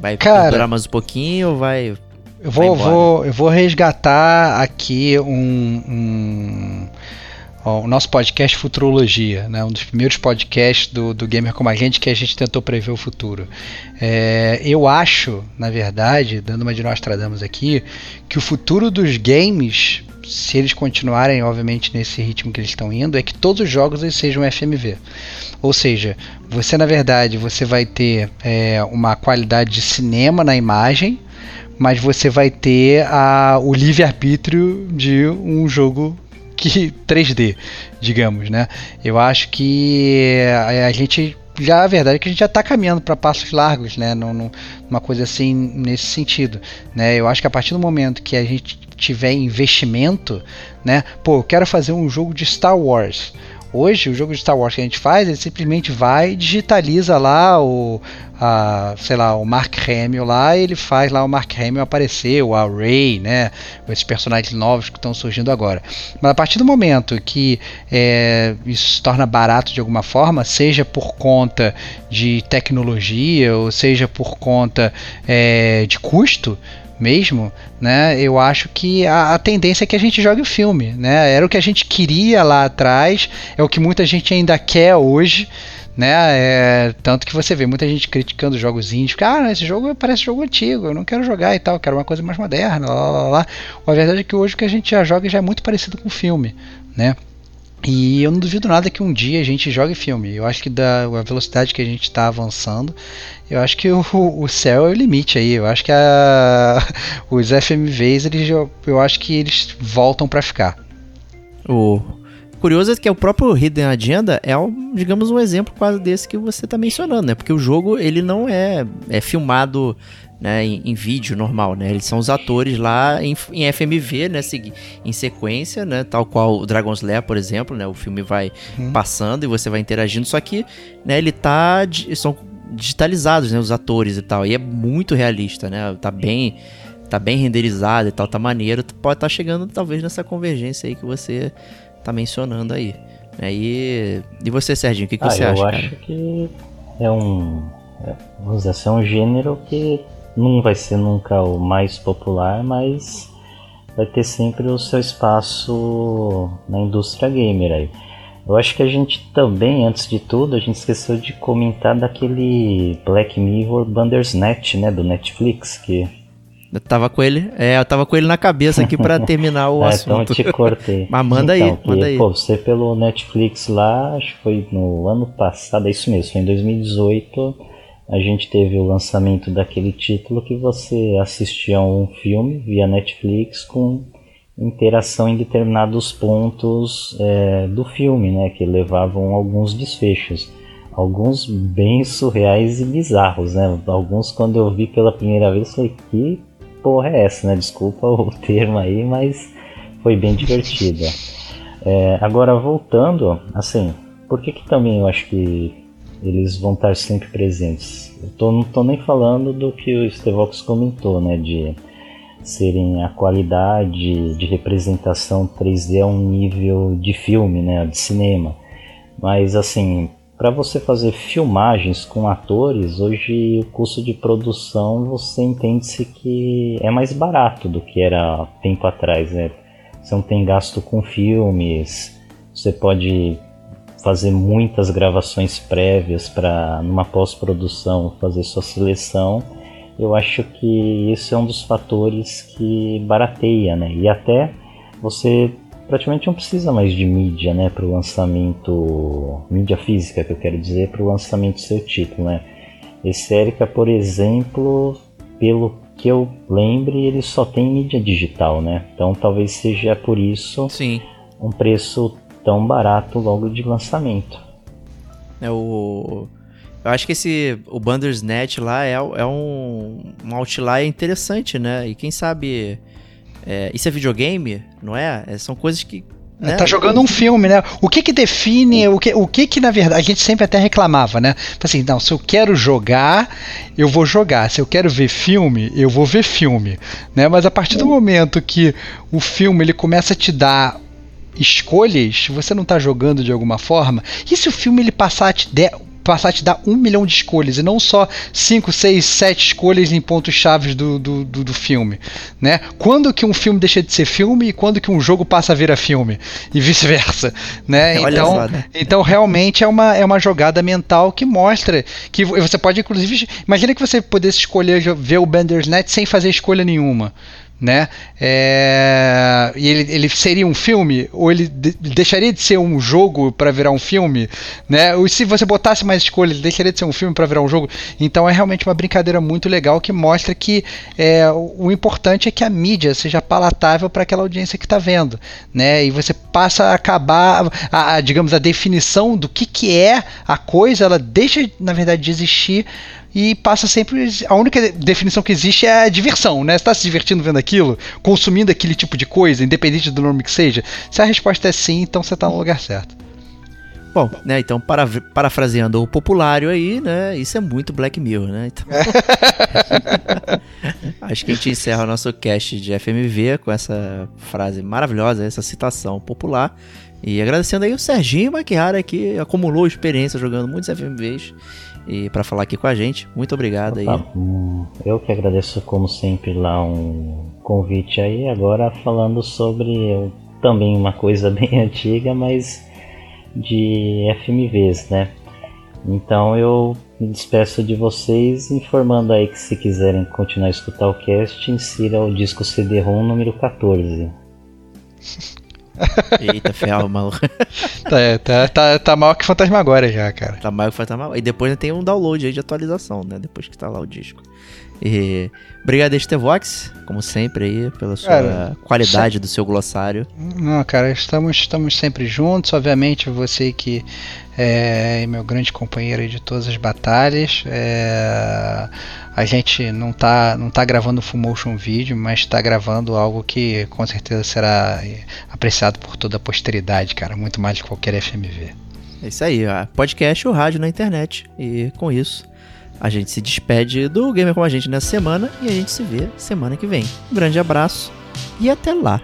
vai Cara, durar mais um pouquinho ou vai. Eu vou, vou, eu vou resgatar aqui um, um o nosso podcast Futurologia, né, um dos primeiros podcasts do, do Gamer Como a Gente que a gente tentou prever o futuro. É, eu acho, na verdade, dando uma de Nostradamus aqui, que o futuro dos games, se eles continuarem, obviamente, nesse ritmo que eles estão indo, é que todos os jogos eles sejam FMV. Ou seja, você, na verdade, você vai ter é, uma qualidade de cinema na imagem, mas você vai ter a, o livre-arbítrio de um jogo que 3D, digamos, né? Eu acho que a, a gente já a verdade é que a gente já está caminhando para passos largos, né? Numa coisa assim nesse sentido, né? Eu acho que a partir do momento que a gente tiver investimento, né? Pô, eu quero fazer um jogo de Star Wars. Hoje, o jogo de Star Wars que a gente faz, ele simplesmente vai, digitaliza lá o, a, sei lá, o Mark Hamill lá, ele faz lá o Mark Hamill aparecer, o Array, né, esses personagens novos que estão surgindo agora. Mas a partir do momento que é, isso se torna barato de alguma forma, seja por conta de tecnologia ou seja por conta é, de custo, mesmo, né? Eu acho que a, a, tendência é que a gente jogue o filme, né? Era o que a gente queria lá atrás, é o que muita gente ainda quer hoje, né? É, tanto que você vê muita gente criticando jogos indies, ah, esse jogo parece jogo antigo, eu não quero jogar e tal, quero uma coisa mais moderna, lá, lá, lá. A verdade é que hoje o que a gente já joga já é muito parecido com filme, né? E eu não duvido nada que um dia a gente jogue filme. Eu acho que da a velocidade que a gente está avançando, eu acho que o, o céu é o limite aí. Eu acho que a, os FMVs, eles, eu, eu acho que eles voltam para ficar. O curioso é que o próprio Hidden Agenda é, um, digamos, um exemplo quase desse que você está mencionando, né? Porque o jogo ele não é, é filmado né, em, em, vídeo normal, né? Eles são os atores lá em, em FMV, né, em sequência, né, tal qual o Dragon's Lair, por exemplo, né? O filme vai uhum. passando e você vai interagindo, só que, né, ele tá são digitalizados, né, os atores e tal, e é muito realista, né? Tá bem tá bem renderizado e tal, tá maneiro, pode estar tá chegando talvez nessa convergência aí que você tá mencionando aí. Né? E, e você, Serginho, o que, que ah, você eu acha? Eu acho cara? que é um. É, vamos dizer assim, é um gênero que não vai ser nunca o mais popular, mas vai ter sempre o seu espaço na indústria gamer aí. Eu acho que a gente também, antes de tudo, a gente esqueceu de comentar daquele Black Mirror Bandersnatch, né, do Netflix, que eu tava com ele, é, eu tava com ele na cabeça aqui para terminar o é, assunto. Então te cortei. Mas manda então, aí, que, manda aí. Pô, você pelo Netflix lá, acho que foi no ano passado, é isso mesmo, foi em 2018 a gente teve o lançamento daquele título que você assistia a um filme via Netflix com interação em determinados pontos é, do filme, né, que levavam alguns desfechos, alguns bem surreais e bizarros, né? Alguns quando eu vi pela primeira vez falei que porra é essa, né? Desculpa o termo aí, mas foi bem divertida. É, agora voltando, assim, por que que também eu acho que eles vão estar sempre presentes. Eu tô, não estou nem falando do que o Stevox comentou, né, de serem a qualidade de representação 3D a um nível de filme, né, de cinema. Mas assim, para você fazer filmagens com atores, hoje o custo de produção você entende-se que é mais barato do que era tempo atrás, né? Você não tem gasto com filmes, você pode fazer muitas gravações prévias para numa pós-produção fazer sua seleção, eu acho que esse é um dos fatores que barateia, né? E até você praticamente não precisa mais de mídia, né, para o lançamento, mídia física que eu quero dizer, para o lançamento do seu título, né? Esse Erika, por exemplo, pelo que eu lembre, ele só tem mídia digital, né? Então talvez seja por isso Sim. um preço tão barato logo de lançamento. É o. Eu acho que esse. O Bandersnatch lá é, é um, um outlier interessante, né? E quem sabe. É, isso é videogame, não é? é são coisas que. Né? Tá jogando um filme, né? O que que define, o que, o que que na verdade a gente sempre até reclamava, né? Assim, não, se eu quero jogar, eu vou jogar. Se eu quero ver filme, eu vou ver filme, né? Mas a partir do momento que o filme ele começa a te dar escolhas, você não está jogando de alguma forma? E se o filme ele passar a te der passar a te dar um milhão de escolhas e não só cinco, seis, sete escolhas em pontos chaves do, do, do, do, filme, né? Quando que um filme deixa de ser filme e quando que um jogo passa a vir a filme e vice-versa, né? Então, só, né? então realmente é uma, é uma jogada mental que mostra que você pode inclusive imagina que você pudesse escolher ver o Bandersnatch sem fazer escolha nenhuma né? É... E ele, ele seria um filme ou ele de deixaria de ser um jogo para virar um filme, né? Ou se você botasse mais escolha, ele deixaria de ser um filme para virar um jogo. Então é realmente uma brincadeira muito legal que mostra que é, o importante é que a mídia seja palatável para aquela audiência que está vendo, né? E você passa a acabar, a, a, digamos, a definição do que, que é a coisa, ela deixa na verdade de existir e passa sempre. A única definição que existe é a diversão, né? Você está se divertindo vendo aquilo, consumindo aquele tipo de coisa, independente do nome que seja. Se a resposta é sim, então você está no lugar certo. Bom, né, então para, parafraseando o populário aí, né, isso é muito Black Mirror, né, então... Acho que a gente encerra o nosso cast de FMV com essa frase maravilhosa, essa citação popular, e agradecendo aí o Serginho Maquiara que acumulou experiência jogando muitos FMVs, e para falar aqui com a gente. Muito obrigado Opa, aí. Hum, eu que agradeço como sempre lá um convite aí. Agora falando sobre também uma coisa bem antiga, mas de FMVs, né? Então eu me despeço de vocês informando aí que se quiserem continuar a escutar o cast, insira o disco CD-ROM número 14. Eita, ferro, maluco. Tá, tá, tá, tá maior que Fantasmagoria já, cara. Tá maior que Fantasma. E depois tem um download aí de atualização, né? Depois que tá lá o disco. E obrigado, Estevox, como sempre aí, pela sua Cara, qualidade do seu glossário. Não, cara, estamos, estamos sempre juntos. Obviamente, você que é meu grande companheiro de todas as batalhas. É, a gente não tá, não tá gravando full motion vídeo, mas está gravando algo que com certeza será apreciado por toda a posteridade, cara. Muito mais que qualquer FMV. É isso aí, ó. podcast ou rádio na internet. E com isso, a gente se despede do Gamer com a gente nessa semana e a gente se vê semana que vem. Um grande abraço e até lá.